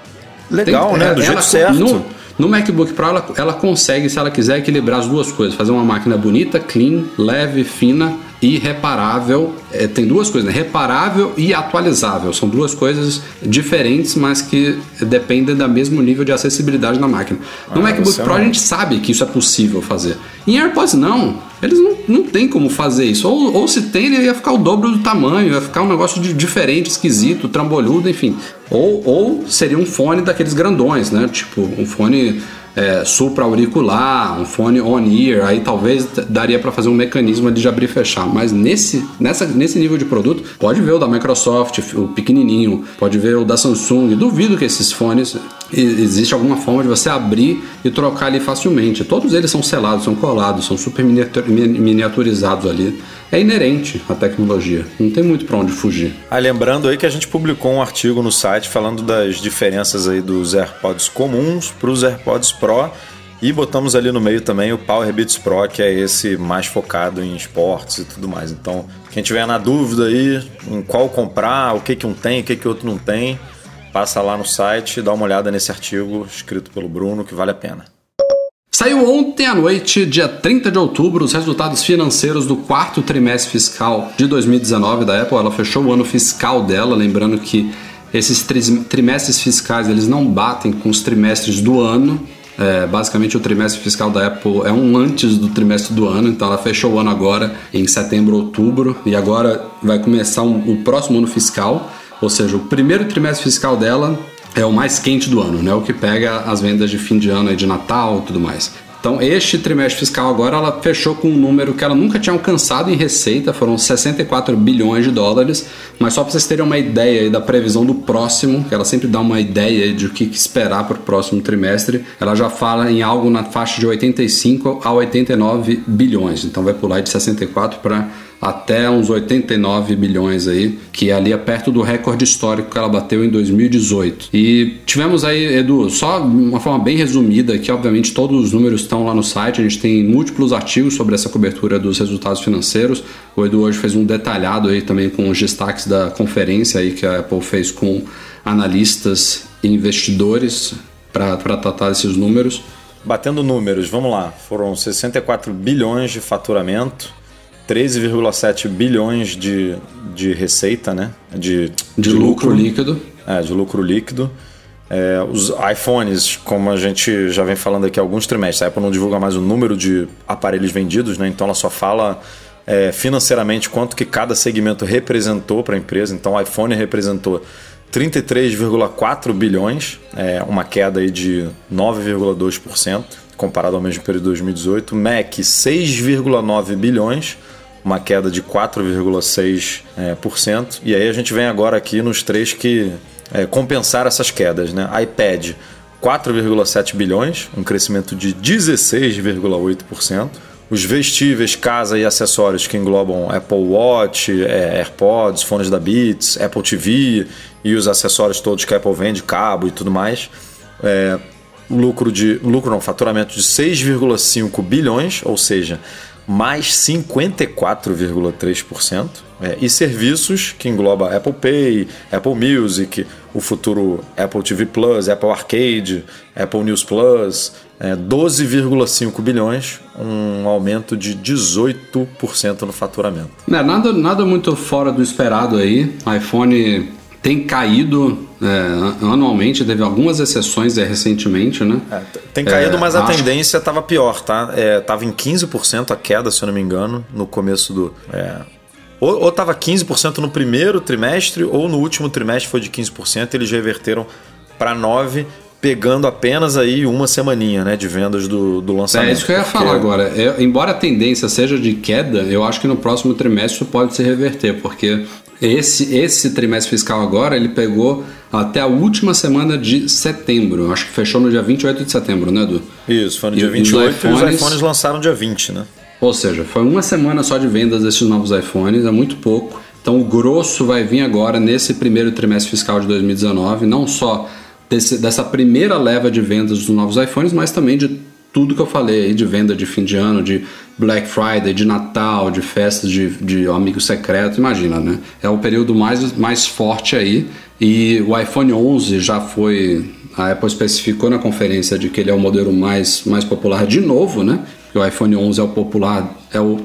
legal, Tem- né? Do ela- jeito certo. No, no MacBook Pro, ela, ela consegue, se ela quiser, equilibrar as duas coisas. Fazer uma máquina bonita, clean, leve, fina e reparável. É, tem duas coisas, né? Reparável e atualizável. São duas coisas diferentes, mas que dependem do mesmo nível de acessibilidade na máquina. No Ah, MacBook você Pro, não- a gente sabe que isso é possível fazer. Em AirPods, não. Eles não, não tem como fazer isso. Ou, ou se tem, ele ia ficar o dobro do tamanho, ia ficar um negócio de- diferente, esquisito, trambolhudo, enfim. Ou, ou seria um fone daqueles grandões, né? Tipo, um fone é, supra-auricular, um fone on-ear, aí talvez daria para fazer um mecanismo de abrir e fechar. Mas nesse, nessa, nesse nível de produto, pode ver o da Microsoft, o pequenininho, pode ver o da Samsung. Duvido que esses fones existe alguma forma de você abrir e trocar ali facilmente. Todos eles são selados, são colados, são super miniatur- mi- miniaturizados ali. É inerente à tecnologia, não tem muito para onde fugir. Ah, lembrando aí que a gente publicou um artigo no site falando das diferenças aí dos AirPods comuns para os AirPods Pro e botamos ali no meio também o Power Beats Pro, que é esse mais focado em esportes e tudo mais. Então, quem tiver na dúvida aí em qual comprar, o que que um tem, o que que outro não tem, passa lá no site dá uma olhada nesse artigo escrito pelo Bruno, que vale a pena. Saiu ontem à noite, dia 30 de outubro, os resultados financeiros do quarto trimestre fiscal de 2019 da Apple. Ela fechou o ano fiscal dela, lembrando que esses trimestres fiscais eles não batem com os trimestres do ano. É, basicamente, o trimestre fiscal da Apple é um antes do trimestre do ano, então ela fechou o ano agora em setembro, outubro, e agora vai começar um- o próximo ano fiscal, ou seja, o primeiro trimestre fiscal dela é o mais quente do ano, né? O que pega as vendas de fim de ano aí de Natal e tudo mais. Então, este trimestre fiscal agora ela fechou com um número que ela nunca tinha alcançado em receita, foram 64 bilhões de dólares. Mas só para vocês terem uma ideia da previsão do próximo, que ela sempre dá uma ideia de o que esperar para o próximo trimestre, ela já fala em algo na faixa de 85 a 89 bilhões. Então, vai pular de 64 para até uns 89 bilhões aí, que ali é perto do recorde histórico que ela bateu em 2018. E tivemos aí, Edu, só uma forma bem resumida, que obviamente todos os números estão lá no site, a gente tem múltiplos artigos sobre essa cobertura dos resultados financeiros. O Edu hoje fez um detalhado aí também com os destaques da conferência aí que a Apple fez com analistas e investidores para tratar esses números. Batendo números, vamos lá. Foram 64 bilhões de faturamento, 13,7 bilhões de, de receita, né? De, De, lucro, líquido. É, de lucro líquido. É, os iPhones, como a gente já vem falando aqui há alguns trimestres, a Apple não divulga mais o número de aparelhos vendidos, né? Então ela só fala é, financeiramente quanto que cada segmento representou para a empresa. Então o iPhone representou 33,4 bilhões, é, uma queda aí de 9,2% comparado ao mesmo período de 2018. Mac 6,9 bilhões, uma queda de 4,6%. É, e aí a gente vem agora aqui nos três que é, compensar essas quedas. Né? iPad 4,7 bilhões, um crescimento de 16,8%. Os vestíveis, casa e acessórios que englobam Apple Watch, é, AirPods, fones da Beats, Apple TV e os acessórios todos que a Apple vende, cabo e tudo mais. É, lucro de lucro não, faturamento de 6,5 bilhões, ou seja, mais 54,3%. É, e serviços que engloba Apple Pay, Apple Music, o futuro Apple TV Plus, Apple Arcade, Apple News Plus, é, 12,5 bilhões, um aumento de 18% no faturamento. É, nada, nada muito fora do esperado aí. iPhone tem caído é, anualmente, teve algumas exceções é, recentemente, né? É, tem caído, É, mas a acho- tendência estava pior, tá? É, tava em 15% a queda, se eu não me engano, no começo do. é, ou, ou tava 15% no primeiro trimestre, ou no último trimestre foi de 15%, eles reverteram para 9%, pegando apenas aí uma semaninha né, de vendas do, do lançamento. É isso que eu ia Porque- falar agora. É, embora a tendência seja de queda, eu acho que no próximo trimestre isso pode se reverter, porque esse, esse trimestre fiscal agora ele pegou até a última semana de setembro. Acho que fechou no dia 28 de setembro, né, Edu? Isso, foi no E- dia e os 28 e os iPhones- iPhones lançaram dia 20, né? Ou seja, foi uma semana só de vendas desses novos iPhones, é muito pouco. Então o grosso vai vir agora nesse primeiro trimestre fiscal de 2019, não só desse- dessa primeira leva de vendas dos novos iPhones, mas também de tudo que eu falei aí de venda de fim de ano, de Black Friday, de Natal, de festas de, de amigo secreto, imagina, né? É o período mais, mais forte aí. E o iPhone 11 já foi. A Apple especificou na conferência de que ele é o modelo mais, mais popular de novo, né? que o iPhone 11 é o popular, é o,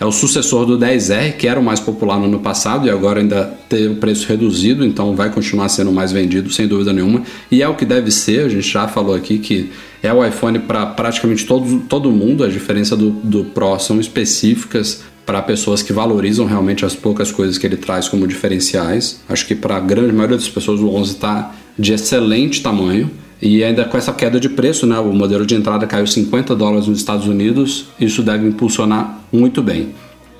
é o sucessor do 10R, que era o mais popular no ano passado e agora ainda tem o preço reduzido, então vai continuar sendo mais vendido, sem dúvida nenhuma. E é o que deve ser, a gente já falou aqui que é o iPhone para praticamente todo, todo mundo, a diferença do, do Pro são específicas para pessoas que valorizam realmente as poucas coisas que ele traz como diferenciais. Acho que para a grande maioria das pessoas o 11 está de excelente tamanho. E ainda com essa queda de preço, né, o modelo de entrada caiu 50 dólares nos Estados Unidos, isso deve impulsionar muito bem.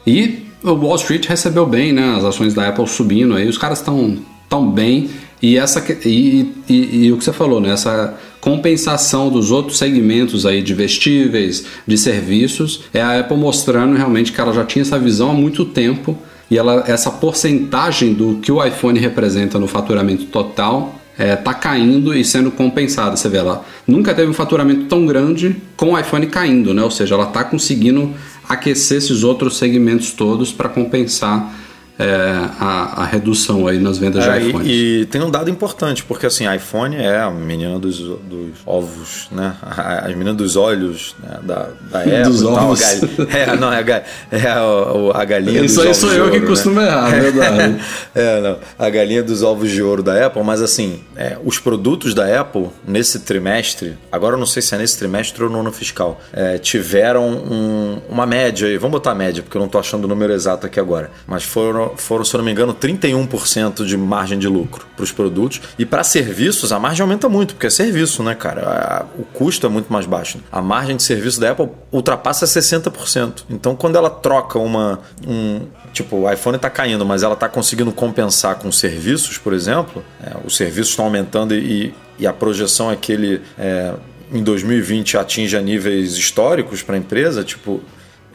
E o Wall Street recebeu bem, né, as ações da Apple subindo aí, os caras estão tão bem e essa e, e- e o que você falou, né, essa compensação dos outros segmentos aí de vestíveis, de serviços, é a Apple mostrando realmente que ela já tinha essa visão há muito tempo e ela, essa porcentagem do que o iPhone representa no faturamento total é, tá caindo e sendo compensada. Você vê, ela nunca teve um faturamento tão grande com o iPhone caindo, né? Ou seja, ela tá conseguindo aquecer esses outros segmentos todos para compensar é, a, a redução aí nas vendas É, de e- iPhones. e, tem um dado importante, porque assim, iPhone é a menina dos, dos ovos, né? A, a menina dos olhos né? da, da [LAUGHS] Apple. Dos e tal, a ovos. gal- é, não, é a, é a, a galinha Isso dos aí ovos sou de eu ouro, que né? costumo errar, é verdade. [LAUGHS] é, não. A galinha dos ovos de ouro da Apple, mas assim, é, os produtos da Apple nesse trimestre, agora eu não sei se é nesse trimestre ou no ano fiscal, é, tiveram um- uma média aí, vamos botar a média, porque eu não tô achando o número exato aqui agora, mas foram, foram se eu não me engano, 31% de margem de lucro para os produtos. E para serviços, a margem aumenta muito, porque é serviço, né, cara? O custo é muito mais baixo. A margem de serviço da Apple ultrapassa 60%. Então, quando ela troca uma. Um, tipo, o iPhone está caindo, mas ela está conseguindo compensar com serviços, por exemplo, é, os serviços estão aumentando e, e a projeção é que ele. é, em 2020 atinja níveis históricos para a empresa, tipo,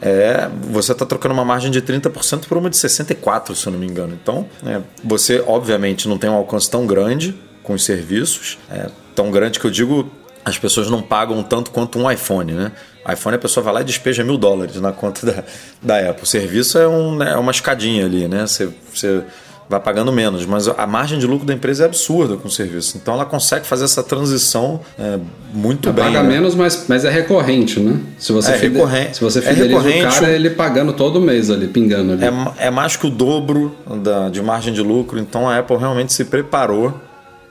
é, você está trocando uma margem de 30% por uma de 64%, se eu não me engano. Então, é, você obviamente não tem um alcance tão grande com os serviços, é, tão grande que eu digo as pessoas não pagam tanto quanto um iPhone, né? iPhone a pessoa vai lá e despeja mil dólares na conta da, da Apple. O serviço é, um, né, é uma escadinha ali, né? Você, você vai pagando menos, mas a margem de lucro da empresa é absurda com o serviço. Então ela consegue fazer essa transição é, muito bem. Paga né? menos, mas, mas é recorrente, né? Se você, É fide- recorrente. se você É fideliza recorrente. o cara, ele pagando todo mês ali, pingando ali. É, é mais que o dobro da, de margem de lucro, então a Apple realmente se preparou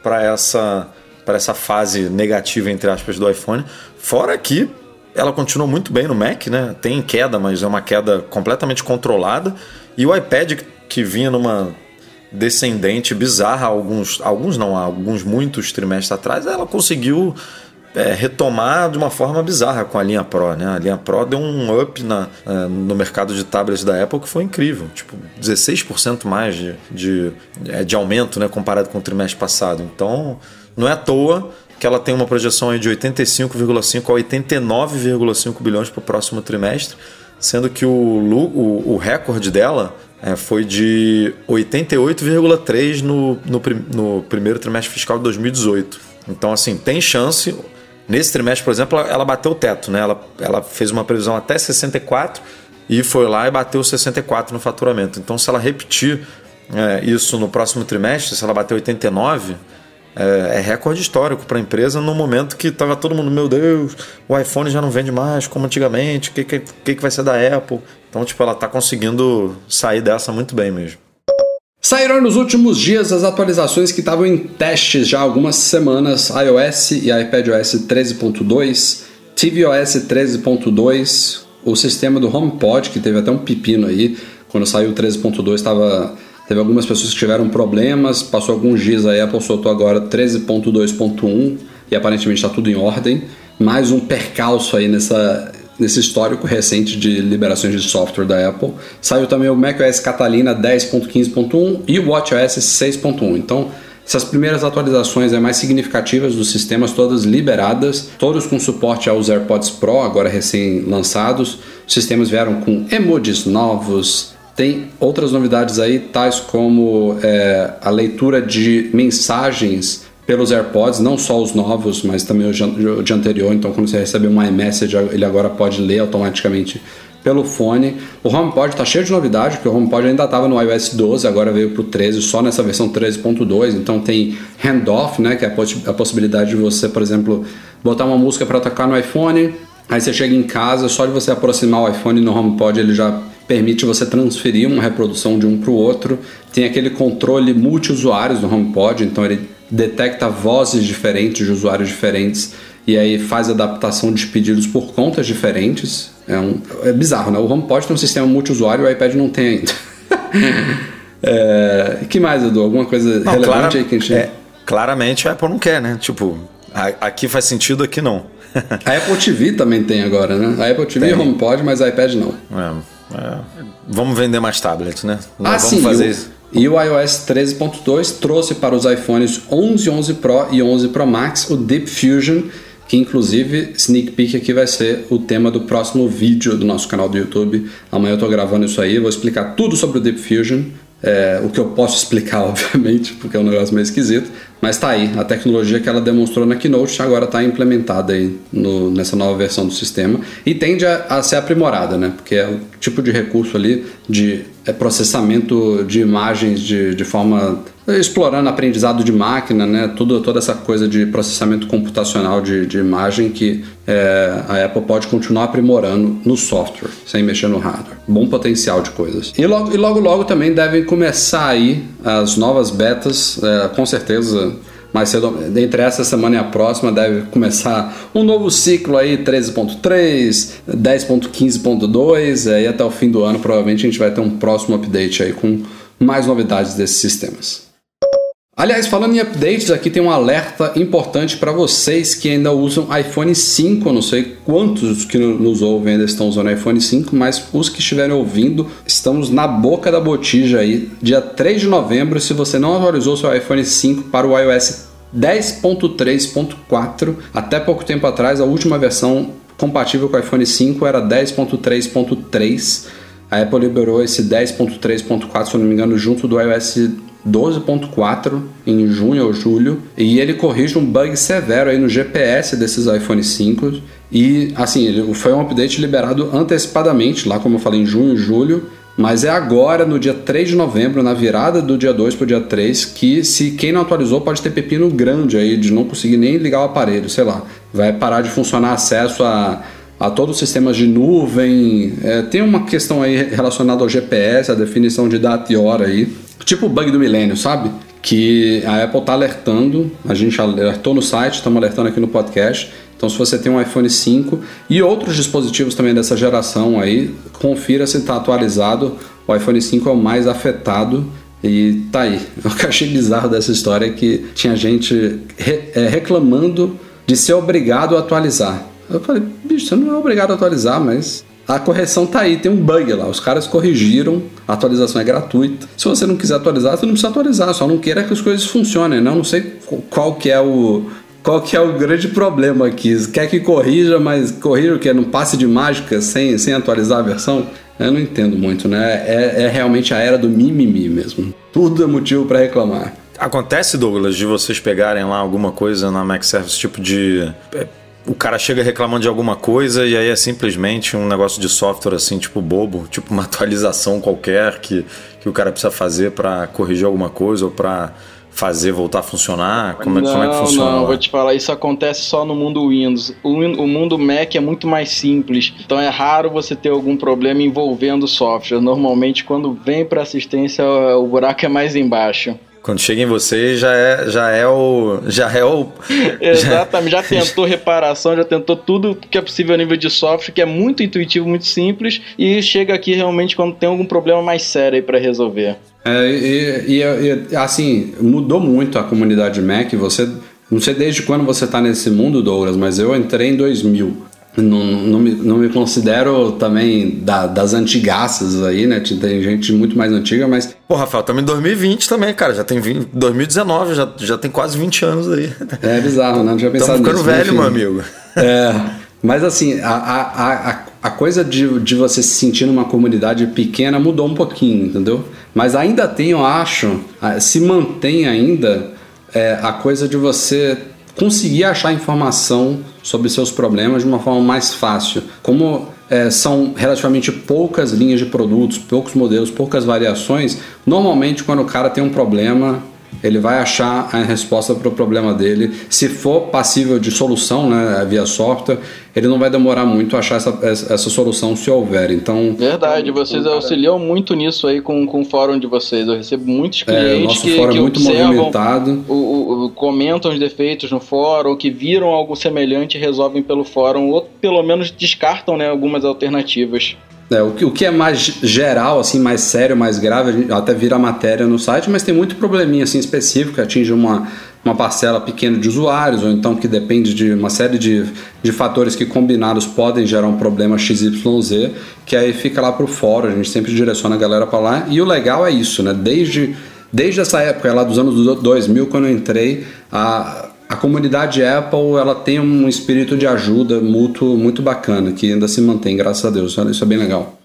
para essa, para essa fase negativa, entre aspas, do iPhone. Fora que ela continuou muito bem no Mac, né? Tem queda, mas é uma queda completamente controlada. E o iPad, que vinha numa descendente bizarra, alguns, alguns não, alguns muitos trimestres atrás, ela conseguiu é, retomar de uma forma bizarra com a linha Pro, né? A linha Pro deu um up na, é, no mercado de tablets da Apple que foi incrível. Tipo, 16% mais de, de, é, de aumento, né? Comparado com o trimestre passado. Então, não é à toa que ela tem uma projeção de 85,5 a 89,5 bilhões para o próximo trimestre, sendo que o, o, o recorde dela é, foi de 88,3 no, no, no primeiro trimestre fiscal de 2018. Então, assim, tem chance. Nesse trimestre, por exemplo, ela, bateu o teto, né? Ela, ela fez uma previsão até 64 e foi lá e bateu 64 no faturamento. Então, se ela repetir é, isso no próximo trimestre, se ela bater 89, é, é recorde histórico para a empresa no momento que estava todo mundo, meu Deus, o iPhone já não vende mais como antigamente, o que, que, que, vai ser da Apple? Então, tipo, ela está conseguindo sair dessa muito bem mesmo. Saíram nos últimos dias as atualizações que estavam em testes já há algumas semanas: iOS e iPadOS 13.2, tvOS 13.2, o sistema do HomePod, que teve até um pepino aí, quando saiu o 13.2 estava Teve algumas pessoas que tiveram problemas, passou alguns dias a Apple soltou agora 13.2.1 e aparentemente está tudo em ordem. Mais um percalço aí nessa, nesse histórico recente de liberações de software da Apple. Saiu também o macOS Catalina 10.15.1 e o WatchOS 6.1. Então, essas primeiras atualizações é mais significativas dos sistemas, todas liberadas, todos com suporte aos AirPods Pro, agora recém-lançados. Os sistemas vieram com emojis novos, tem outras novidades aí, tais como é, a leitura de mensagens pelos AirPods, não só os novos, mas também o de anterior. Então, quando você recebe um iMessage, ele agora pode ler automaticamente pelo fone. O HomePod está cheio de novidade, porque o HomePod ainda estava no iOS 12, agora veio para o 13, só nessa versão 13.2. Então tem handoff, né, que é a, poss a possibilidade de você, por exemplo, botar uma música para tocar no iPhone. Aí você chega em casa, só de você aproximar o iPhone no HomePod, ele já permite você transferir uma reprodução de um para o outro. Tem aquele controle multi-usuários no HomePod, então ele detecta vozes diferentes de usuários diferentes e aí faz adaptação de pedidos por contas diferentes. É, um, é bizarro, né? O HomePod tem um sistema multi-usuário e o iPad não tem ainda. [LAUGHS] é, que mais, Edu? Alguma coisa não, relevante clara, aí que a gente... É, claramente a Apple não quer, né? Tipo, aqui faz sentido, aqui não. a Apple TV também tem agora, né? A Apple TV tem. e HomePod, mas o iPad não. É. É, vamos vender mais tablets, né? Não ah, vamos sim, fazer isso. E o iOS 13.2 trouxe para os iPhones 11, 11 Pro e 11 Pro Max o Deep Fusion, que inclusive, sneak peek aqui vai ser o tema do próximo vídeo do nosso canal do YouTube. Amanhã eu estou gravando isso aí, vou explicar tudo sobre o Deep Fusion, é, o que eu posso explicar, [LAUGHS] obviamente, porque é um negócio meio esquisito, mas tá aí, a tecnologia que ela demonstrou na Keynote agora está implementada aí no, nessa nova versão do sistema e tende a, a, ser aprimorada, né? Porque é o tipo de recurso ali de é, processamento de imagens de, de forma explorando aprendizado de máquina, né? Tudo, toda essa coisa de processamento computacional de, de imagem que é, a Apple pode continuar aprimorando no software, sem mexer no hardware. Bom potencial de coisas. E logo, e logo, logo também devem começar aí as novas betas, é, com certeza mais cedo, entre essa semana e a próxima, deve começar um novo ciclo aí, 13.3, 10.15.2, e até o fim do ano provavelmente a gente vai ter um próximo update aí com mais novidades desses sistemas. Aliás, falando em updates, aqui tem um alerta importante para vocês que ainda usam iPhone 5. Eu não sei quantos que nos ouvem ainda estão usando iPhone 5, mas os que estiverem ouvindo, estamos na boca da botija aí. Dia 3 de novembro, se você não atualizou seu iPhone 5 para o iOS 10.3.4, até pouco tempo atrás, a última versão compatível com o iPhone 5 era 10.3.3. A Apple liberou esse 10.3.4, se eu não me engano, junto do iOS 12.4 em junho ou julho e ele corrige um bug severo aí no GPS desses iPhone 5 e assim, ele foi um update liberado antecipadamente, lá como eu falei em junho e julho, mas é agora, no dia 3 de novembro, na virada do dia 2 para o dia 3, que se quem não atualizou pode ter pepino grande aí de não conseguir nem ligar o aparelho, sei lá. Vai parar de funcionar acesso a, a todos os sistemas de nuvem. É, tem uma questão aí relacionada ao GPS, a definição de data e hora aí. Tipo o bug do milênio, sabe? Que a Apple está alertando, a gente alertou no site, estamos alertando aqui no podcast. Então, se você tem um iPhone 5 e outros dispositivos também dessa geração aí, confira se está atualizado. O iPhone 5 é o mais afetado e tá aí. [LAUGHS] O que eu achei bizarro dessa história é que tinha gente re é, reclamando de ser obrigado a atualizar. Eu falei, bicho, você não é obrigado a atualizar, mas a correção tá aí, tem um bug lá. Os caras corrigiram, a atualização é gratuita. Se você não quiser atualizar, você não precisa atualizar, só não queira que as coisas funcionem, né? Eu não sei qual que é o qual que é o grande problema aqui. Quer que corrija, mas corrija o que? Não passe de mágica sem, sem atualizar a versão? Eu não entendo muito, né? É, é realmente a era do mimimi mesmo. Tudo é motivo para reclamar. Acontece, Douglas, de vocês pegarem lá alguma coisa na Mac Service, tipo de. É, O cara chega reclamando de alguma coisa e aí é simplesmente um negócio de software assim, tipo bobo, [LAUGHS] tipo uma atualização qualquer que, que o cara precisa fazer para corrigir alguma coisa ou para fazer voltar a funcionar? Como é, não, como é que funciona? não, lá? vou te falar, isso acontece só no mundo Windows. O, o mundo Mac é muito mais simples, então é raro você ter algum problema envolvendo software. Normalmente, quando vem para assistência, o buraco é mais embaixo. Quando chega em você já é, já é o. Já é o. [LAUGHS] Exatamente, já tentou reparação, já tentou tudo que é possível a nível de software, que é muito intuitivo, muito simples, e chega aqui realmente quando tem algum problema mais sério aí para resolver. É, e, e- e, assim, mudou muito a comunidade Mac. Você, não sei desde quando você está nesse mundo, Douglas, mas eu entrei em 2000. Não, não, me, não me considero também da- das antigaças aí, né? Tem gente muito mais antiga, mas Pô, Rafael, estamos em 2020 também, cara. Já tem 20, 2019, já, já tem quase 20 anos aí. é bizarro, né? Não tinha pensado ficando nisso, mas velho, meu amigo. É, mas assim, a, a, a, a coisa de, de você se sentir numa comunidade pequena mudou um pouquinho, entendeu? Mas ainda tem, eu acho, se mantém ainda é, a coisa de você conseguir achar informação sobre seus problemas de uma forma mais fácil. Como é, são relativamente poucas linhas de produtos, poucos modelos, poucas variações, normalmente quando o cara tem um problema, ele vai achar a resposta para o problema dele. Se for passível de solução, né, via software, ele não vai demorar muito a achar essa, essa solução se houver. Então, Verdade, vocês auxiliam muito nisso aí com, com o fórum de vocês. Eu recebo muitos é, clientes nosso que, fórum que é muito observam movimentado. o, o- o- comentam os defeitos no fórum, que viram algo semelhante e resolvem pelo fórum, ou pelo menos descartam né, algumas alternativas. É, o, que, o que é mais geral, assim, mais sério, mais grave, até vira matéria no site, mas tem muito probleminha assim, específico que atinge uma, uma parcela pequena de usuários, ou então que depende de uma série de, de fatores que combinados podem gerar um problema XYZ, que aí fica lá pro fórum, a gente sempre direciona a galera para lá. E o legal é isso, né? Desde, desde essa época, lá dos anos 2000, quando eu entrei, a, a comunidade Apple ela tem um espírito de ajuda mútuo muito bacana, que ainda se mantém, graças a Deus. Isso é bem legal.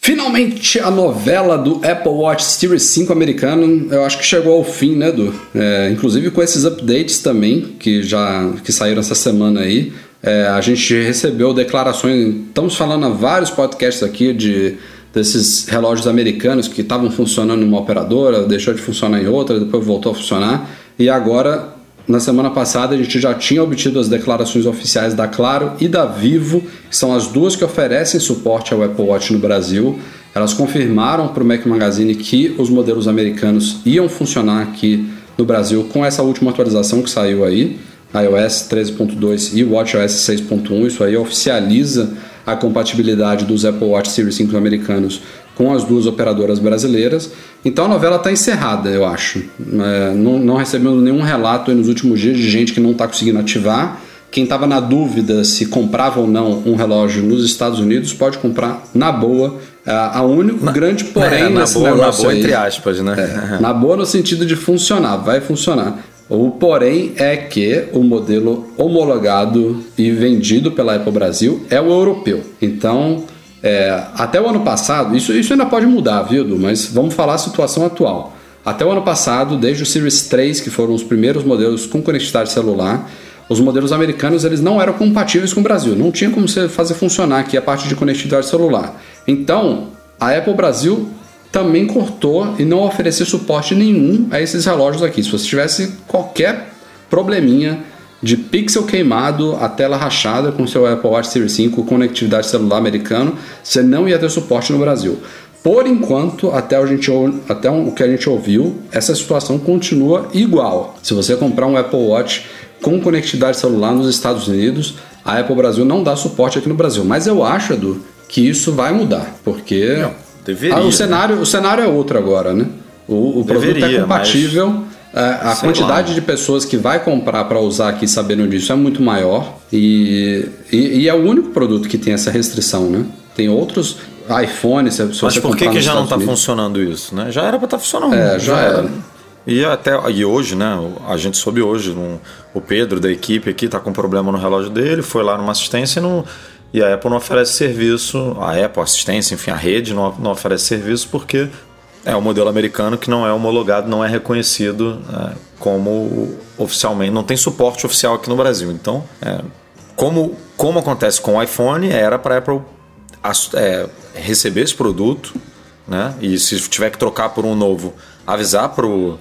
Finalmente a novela do Apple Watch Series 5 americano, eu acho que chegou ao fim, né, Edu? É, inclusive com esses updates também, que já que saíram essa semana aí. É, a gente recebeu declarações, estamos falando a vários podcasts aqui de desses relógios americanos que estavam funcionando em uma operadora, deixou de funcionar em outra, depois voltou a funcionar. E agora, na semana passada, a gente já tinha obtido as declarações oficiais da Claro e da Vivo, que são as duas que oferecem suporte ao Apple Watch no Brasil. Elas confirmaram para o Mac Magazine que os modelos americanos iam funcionar aqui no Brasil com essa última atualização que saiu aí, iOS 13.2 e WatchOS 6.1. Isso aí oficializa a compatibilidade dos Apple Watch Series 5 americanos com as duas operadoras brasileiras. Então a novela está encerrada, eu acho. É, não, não recebemos nenhum relato nos últimos dias de gente que não está conseguindo ativar. Quem estava na dúvida se comprava ou não um relógio nos Estados Unidos pode comprar na boa. É, A único grande porém É, na nesse boa, na negócio boa aí- entre aspas, né? é, [LAUGHS] na boa no sentido de funcionar, vai funcionar. O porém é que o modelo homologado e vendido pela Apple Brasil é o europeu. Então, é, até o ano passado, isso, isso ainda pode mudar, viu, Edu? Mas vamos falar a situação atual. Até o ano passado, desde o Series 3, que foram os primeiros modelos com conectividade celular, os modelos americanos eles não eram compatíveis com o Brasil. Não tinha como você fazer funcionar aqui a parte de conectividade celular. Então, a Apple Brasil também cortou e não ofereceu suporte nenhum a esses relógios aqui. Se você tivesse qualquer probleminha de pixel queimado, a tela rachada com seu Apple Watch Series 5 conectividade celular americano, você não ia ter suporte no Brasil. Por enquanto, até, a gente, até o que a gente ouviu, essa situação continua igual. Se você comprar um Apple Watch com conectividade celular nos Estados Unidos, a Apple Brasil não dá suporte aqui no Brasil. Mas eu acho, Edu, que isso vai mudar, porque deveria, ah, o né? cenário, o cenário é outro agora, né? O, o produto é Deveria, compatível A, a quantidade lá. de pessoas que vai comprar para usar aqui sabendo disso é muito maior e, e, e é o único produto que tem essa restrição, né? Tem outros iPhones, se Mas por que, que já não Estados está Unidos- funcionando isso, né? Já era para estar funcionando. É, já era. E até e hoje, né? A gente soube hoje, um- o Pedro da equipe aqui tá com problema no relógio dele, foi lá numa assistência e, não, e a Apple não oferece serviço, a Apple assistência, enfim, a rede não, não oferece serviço porque é o modelo americano que não é homologado, não é reconhecido é, como oficialmente, não tem suporte oficial aqui no Brasil. Então, é, como, como acontece com o iPhone, era para Apple é, receber esse produto, né? E se tiver que trocar por um novo, avisar pro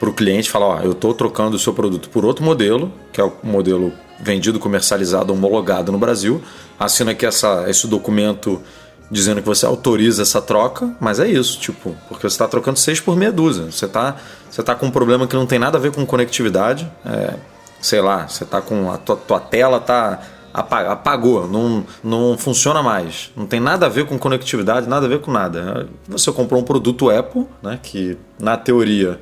pro cliente, falar, ó, eu estou trocando o seu produto por outro modelo, que é o modelo vendido, comercializado, homologado no Brasil. Assina aqui essa, esse documento dizendo que você autoriza essa troca, mas é isso, tipo, porque você está trocando seis por meia dúzia. Você está você tá com um problema que não tem nada a ver com conectividade, é, sei lá, você tá com a tua, tua tela tá apa- apagou, não, não funciona mais, não tem nada a ver com conectividade, nada a ver com nada. Você comprou um produto Apple, né, que na teoria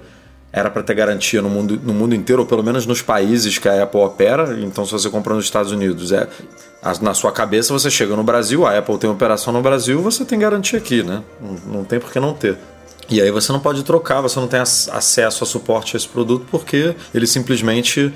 era para ter garantia no mundo, no mundo inteiro, ou pelo menos nos países que a Apple opera. Então, se você comprou nos Estados Unidos, é na sua cabeça você chega no Brasil, a Apple tem operação no Brasil, você tem garantia aqui, né? Não, não tem por que não ter. E aí você não pode trocar, você não tem ac- acesso a suporte a esse produto porque ele simplesmente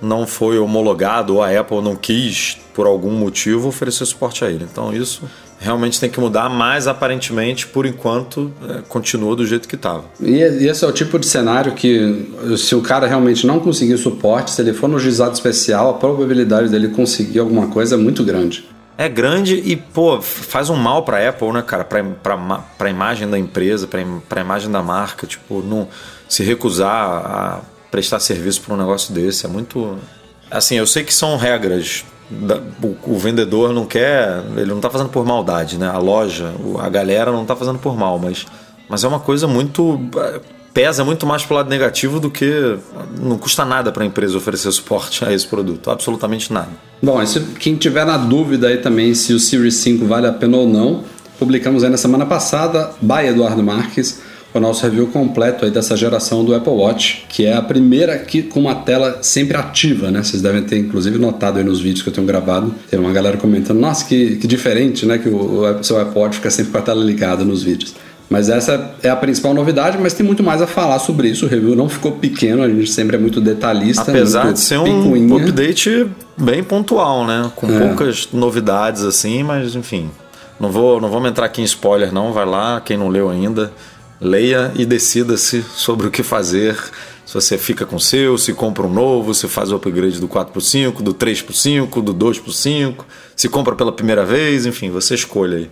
não foi homologado ou a Apple não quis, por algum motivo, oferecer suporte a ele. Então isso realmente tem que mudar, mas aparentemente, por enquanto, é, continua do jeito que estava. E e esse é o tipo de cenário que, se o cara realmente não conseguir suporte, se ele for no juizado especial, a probabilidade dele conseguir alguma coisa é muito grande. É grande e, pô, faz um mal pra Apple, né, cara? Pra, pra, ma- pra imagem da empresa, pra, im- pra imagem da marca. Tipo, não se recusar a prestar serviço pra um negócio desse. É muito. Assim, eu sei que são regras. O, o vendedor não quer. Ele não tá fazendo por maldade, né? A loja, a galera não tá fazendo por mal, mas, mas é uma coisa muito. Pesa muito mais pro lado negativo do que. Não custa nada pra empresa oferecer suporte a esse produto. Absolutamente nada. Bom, e se quem tiver na dúvida aí também se o Series 5 vale a pena ou não, publicamos aí na semana passada, by Eduardo Marques, o nosso review completo aí dessa geração do Apple Watch, que é a primeira aqui com uma tela sempre ativa, né? Vocês devem ter inclusive notado aí nos vídeos que eu tenho gravado, tem uma galera comentando, nossa, que, que diferente, né? Que o, o seu Apple Watch fica sempre com a tela ligada nos vídeos. Mas essa é a principal novidade, mas tem muito mais a falar sobre isso. O review não ficou pequeno, a gente sempre é muito detalhista. Apesar muito de ser um picuinha. update bem pontual, né? Com É. poucas novidades assim, mas enfim. Não vou, não vamos entrar aqui em spoiler, não. Vai lá, quem não leu ainda, leia e decida-se sobre o que fazer. Se você fica com o seu, se compra um novo, se faz o upgrade do 4 pro 5, do 3 pro 5, do 2 pro 5, se compra pela primeira vez, enfim, você escolhe aí.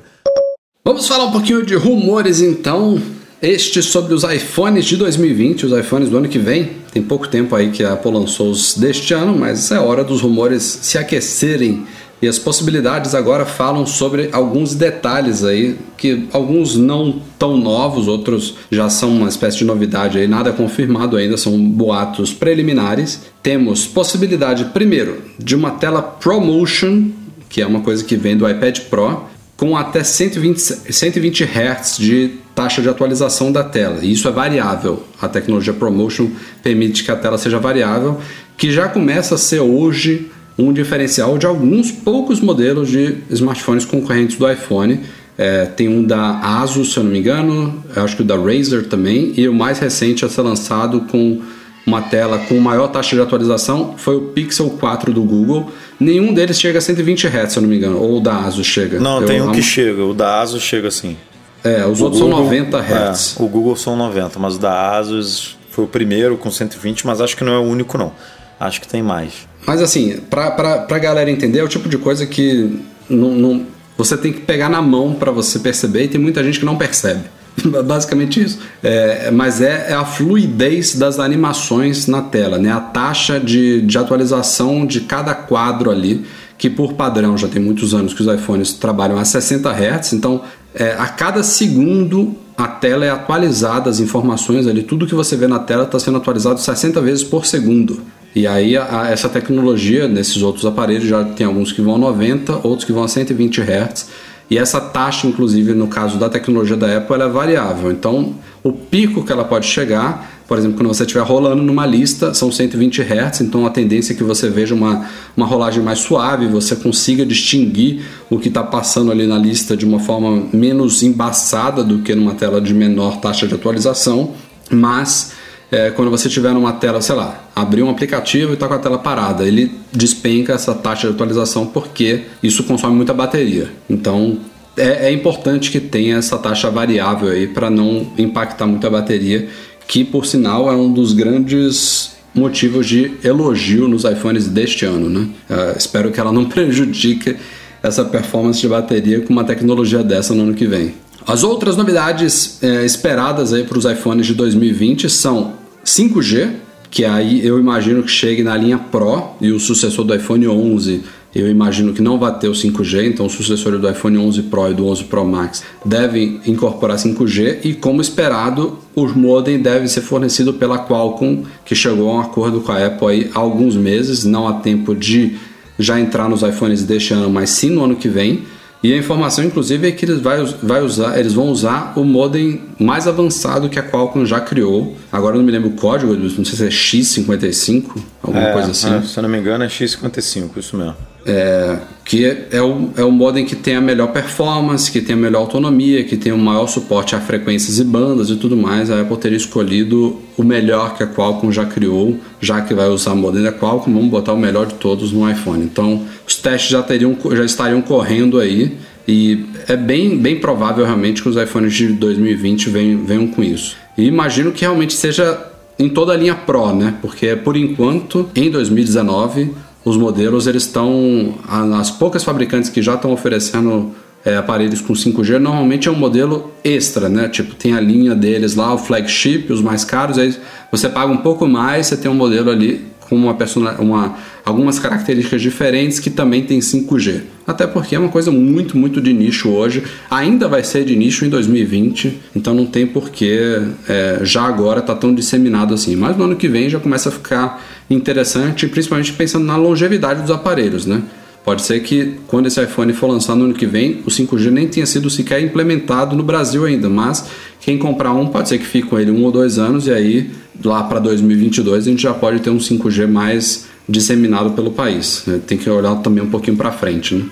Vamos falar um pouquinho de rumores então. Este sobre os iPhones de 2020, os iPhones do ano que vem. Tem pouco tempo aí que a Apple lançou os deste ano, mas é hora dos rumores se aquecerem. E as possibilidades agora falam sobre alguns detalhes aí, que alguns não tão novos, outros já são uma espécie de novidade aí, nada confirmado ainda, são boatos preliminares. Temos possibilidade, primeiro, de uma tela ProMotion, que é uma coisa que vem do iPad Pro, com até 120, 120 Hz de taxa de atualização da tela. E isso é variável. A tecnologia ProMotion permite que a tela seja variável, que já começa a ser hoje um diferencial de alguns poucos modelos de smartphones concorrentes do iPhone. É, tem um da Asus, se eu não me engano, acho que o da Razer também, e o mais recente a ser lançado com uma tela com maior taxa de atualização foi o Pixel 4 do Google. Nenhum deles chega a 120 Hz, se eu não me engano, ou o da Asus chega. Não, Eu tem um amo- que chega, o da Asus chega assim. É, os O outros são Google- 90 Hz. É, o Google são 90, mas o da Asus foi o primeiro com 120, mas acho que não é o único não. Acho que tem mais. Mas assim, pra, pra, pra galera entender, é o tipo de coisa que não, não- você tem que pegar na mão pra você perceber e tem muita gente que não percebe. [LAUGHS] Basicamente isso. É, mas é, é a fluidez das animações na tela, né? A taxa de, de atualização de cada quadro ali, que por padrão já tem muitos anos que os iPhones trabalham a 60 Hz, então é, a cada segundo a tela é atualizada, as informações ali, tudo que você vê na tela está sendo atualizado 60 vezes por segundo. E aí a- essa tecnologia nesses outros aparelhos já tem alguns que vão a 90, outros que vão a 120 Hz. E essa taxa, inclusive no caso da tecnologia da Apple, ela é variável. Então o pico que ela pode chegar por exemplo, quando você estiver rolando numa lista, são 120 Hz, então a tendência é que você veja uma, uma rolagem mais suave, você consiga distinguir o que está passando ali na lista de uma forma menos embaçada do que numa tela de menor taxa de atualização, mas é, quando você estiver numa tela, sei lá, abriu um aplicativo e está com a tela parada, ele despenca essa taxa de atualização porque isso consome muita bateria. Então é, é importante que tenha essa taxa variável aí para não impactar muito a bateria que por sinal é um dos grandes motivos de elogio nos iPhones deste ano, né? Uh, espero que ela não [LAUGHS] prejudique essa performance de bateria com uma tecnologia dessa no ano que vem. As outras novidades é, esperadas aí para os iPhones de 2020 são 5G, que aí eu imagino que chegue na linha Pro e o sucessor do iPhone 11 eu imagino que não vai ter o 5G, então o sucessor do iPhone 11 Pro e do 11 Pro Max devem incorporar 5G e, como esperado, o modem deve ser fornecido pela Qualcomm, que chegou a um acordo com a Apple há alguns meses, não há tempo de já entrar nos iPhones deste ano, mas sim no ano que vem. E a informação, inclusive, é que eles, vai, vai usar, eles vão usar o modem mais avançado que a Qualcomm já criou. Agora eu não me lembro o código, não sei se é X55, alguma É, coisa assim. é, se eu não me engano, é X55, isso mesmo. É, que é o, é o modem que tem a melhor performance, que tem a melhor autonomia, que tem o maior suporte a frequências e bandas e tudo mais. A Apple teria escolhido o melhor que a Qualcomm já criou, já que vai usar o modem da Qualcomm, vamos botar o melhor de todos no iPhone. Então, os testes já, teriam, já estariam correndo aí e é bem, bem provável realmente que os iPhones de 2020 venham, venham com isso. E imagino que realmente seja em toda a linha Pro, né? Porque por enquanto, em 2019, os modelos eles estão as poucas fabricantes que já estão oferecendo é, aparelhos com 5G normalmente é um modelo extra, né? Tipo tem a linha deles lá, o flagship, os mais caros, aí você paga um pouco mais, você tem um modelo ali com uma persona, uma, algumas características diferentes que também tem 5G. Até porque é uma coisa muito, muito de nicho hoje. Ainda vai ser de nicho em 2020, então não tem porquê é, já agora tá tão disseminado assim. Mas no ano que vem já começa a ficar interessante, principalmente pensando na longevidade dos aparelhos, né? Pode ser que quando esse iPhone for lançado no ano que vem, o 5G nem tenha sido sequer implementado no Brasil ainda, mas quem comprar um pode ser que fique com ele um ou dois anos e aí lá para 2022 a gente já pode ter um 5G mais disseminado pelo país. né? Tem que olhar também um pouquinho para frente, né?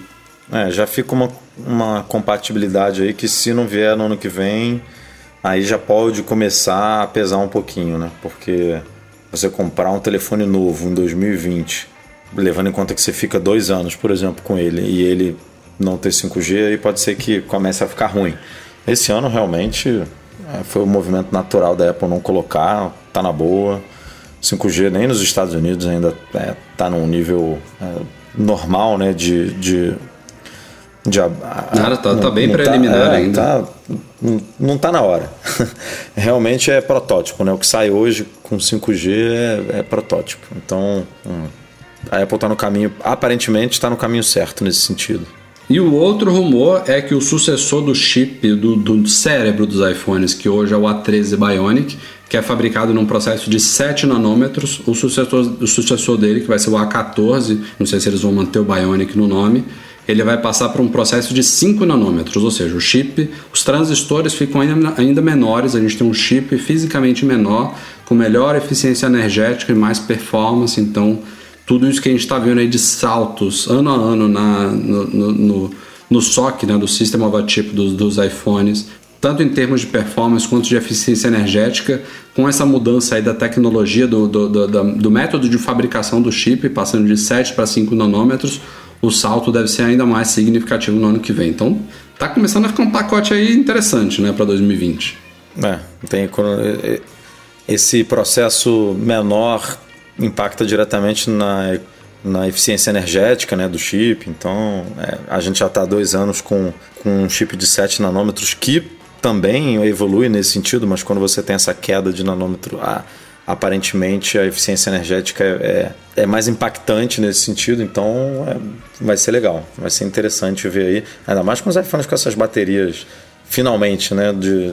É, já fica uma, uma compatibilidade aí que se não vier no ano que vem, aí já pode começar a pesar um pouquinho, né? Porque você comprar um telefone novo em 2020, levando em conta que você fica dois anos, por exemplo, com ele, e ele não ter 5G, aí pode ser que comece a ficar ruim. Esse ano realmente é, foi o movimento natural da Apple não colocar, tá na boa. 5G nem nos Estados Unidos ainda é, tá num nível é, normal, né, de, de de a- Nada, tá- tá não- bem não preliminar é, ainda. tá- não, não tá na hora. [LAUGHS] Realmente é protótipo, né? O que sai hoje com 5G é, é protótipo. Então, hum, a Apple tá no caminho, aparentemente está no caminho certo nesse sentido. E o outro rumor é que o sucessor do chip do, do cérebro dos iPhones, que hoje é o A13 Bionic, que é fabricado num processo de 7 nanômetros, o sucessor, o sucessor dele, que vai ser o A14, não sei se eles vão manter o Bionic no nome, ele vai passar por um processo de 5 nanômetros, ou seja, o chip, os transistores ficam ainda, ainda menores, a gente tem um chip fisicamente menor, com melhor eficiência energética e mais performance, então tudo isso que a gente está vendo aí de saltos ano a ano na, no, no, no, no SOC, né, do System of a Chip dos, dos iPhones, tanto em termos de performance quanto de eficiência energética, com essa mudança aí da tecnologia, do, do, do, do método de fabricação do chip, passando de 7 para 5 nanômetros, o salto deve ser ainda mais significativo no ano que vem. Então, tá começando a ficar um pacote aí interessante, né, para 2020. É, tem esse processo menor impacta diretamente na, na eficiência energética né, do chip. Então, é, a gente já está há dois anos com, com um chip de 7 nanômetros que também evolui nesse sentido, mas quando você tem essa queda de nanômetro, a- aparentemente a eficiência energética é, é, é mais impactante nesse sentido, então é, vai ser legal, vai ser interessante ver aí, ainda mais com os iPhones com essas baterias finalmente, né, de,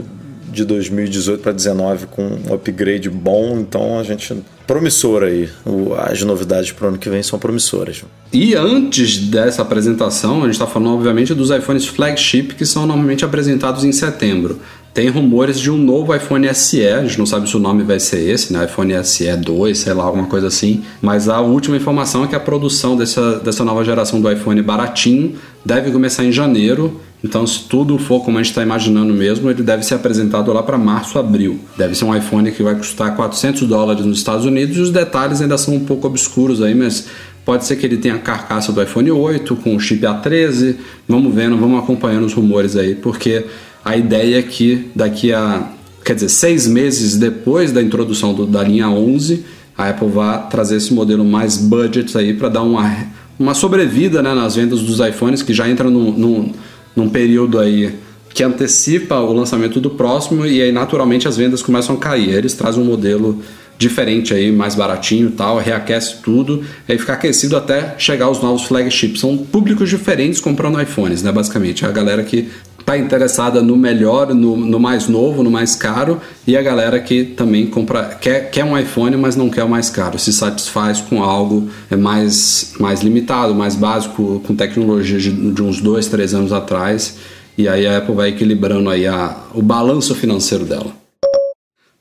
de 2018 para 2019 com um upgrade bom, então a gente promissor aí, as novidades para o ano que vem são promissoras. E antes dessa apresentação, a gente está falando obviamente dos iPhones flagship que são normalmente apresentados em setembro. tem rumores de um novo iPhone SE, a gente não sabe se o nome vai ser esse, né? iPhone SE 2, sei lá, alguma coisa assim. Mas a última informação é que a produção dessa, dessa nova geração do iPhone baratinho deve começar em janeiro. Então, se tudo for como a gente está imaginando mesmo, ele deve ser apresentado lá para março, abril. Deve ser um iPhone que vai custar 400 dólares nos Estados Unidos e os detalhes ainda são um pouco obscuros aí, mas Pode ser que ele tenha a carcaça do iPhone 8 com o chip A13. Vamos vendo, vamos acompanhando os rumores aí, porque a ideia é que daqui a, quer dizer, seis meses depois da introdução do, da linha 11, a Apple vai trazer esse modelo mais budget aí para dar uma, uma sobrevida né, nas vendas dos iPhones que já entram num, num, período aí que antecipa o lançamento do próximo e aí naturalmente as vendas começam a cair. Eles trazem um modelo diferente aí, mais baratinho tal, reaquece tudo, aí fica aquecido até chegar os novos flagships. São públicos diferentes comprando iPhones, né, basicamente. A galera que está interessada no melhor, no, no, mais novo, no mais caro, e a galera que também compra, quer, quer um iPhone, mas não quer o mais caro, se satisfaz com algo é mais, mais limitado, mais básico, com tecnologia de, de uns dois, três anos atrás, e aí a Apple vai equilibrando aí a, o balanço financeiro dela.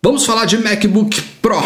Vamos falar de MacBook Pro.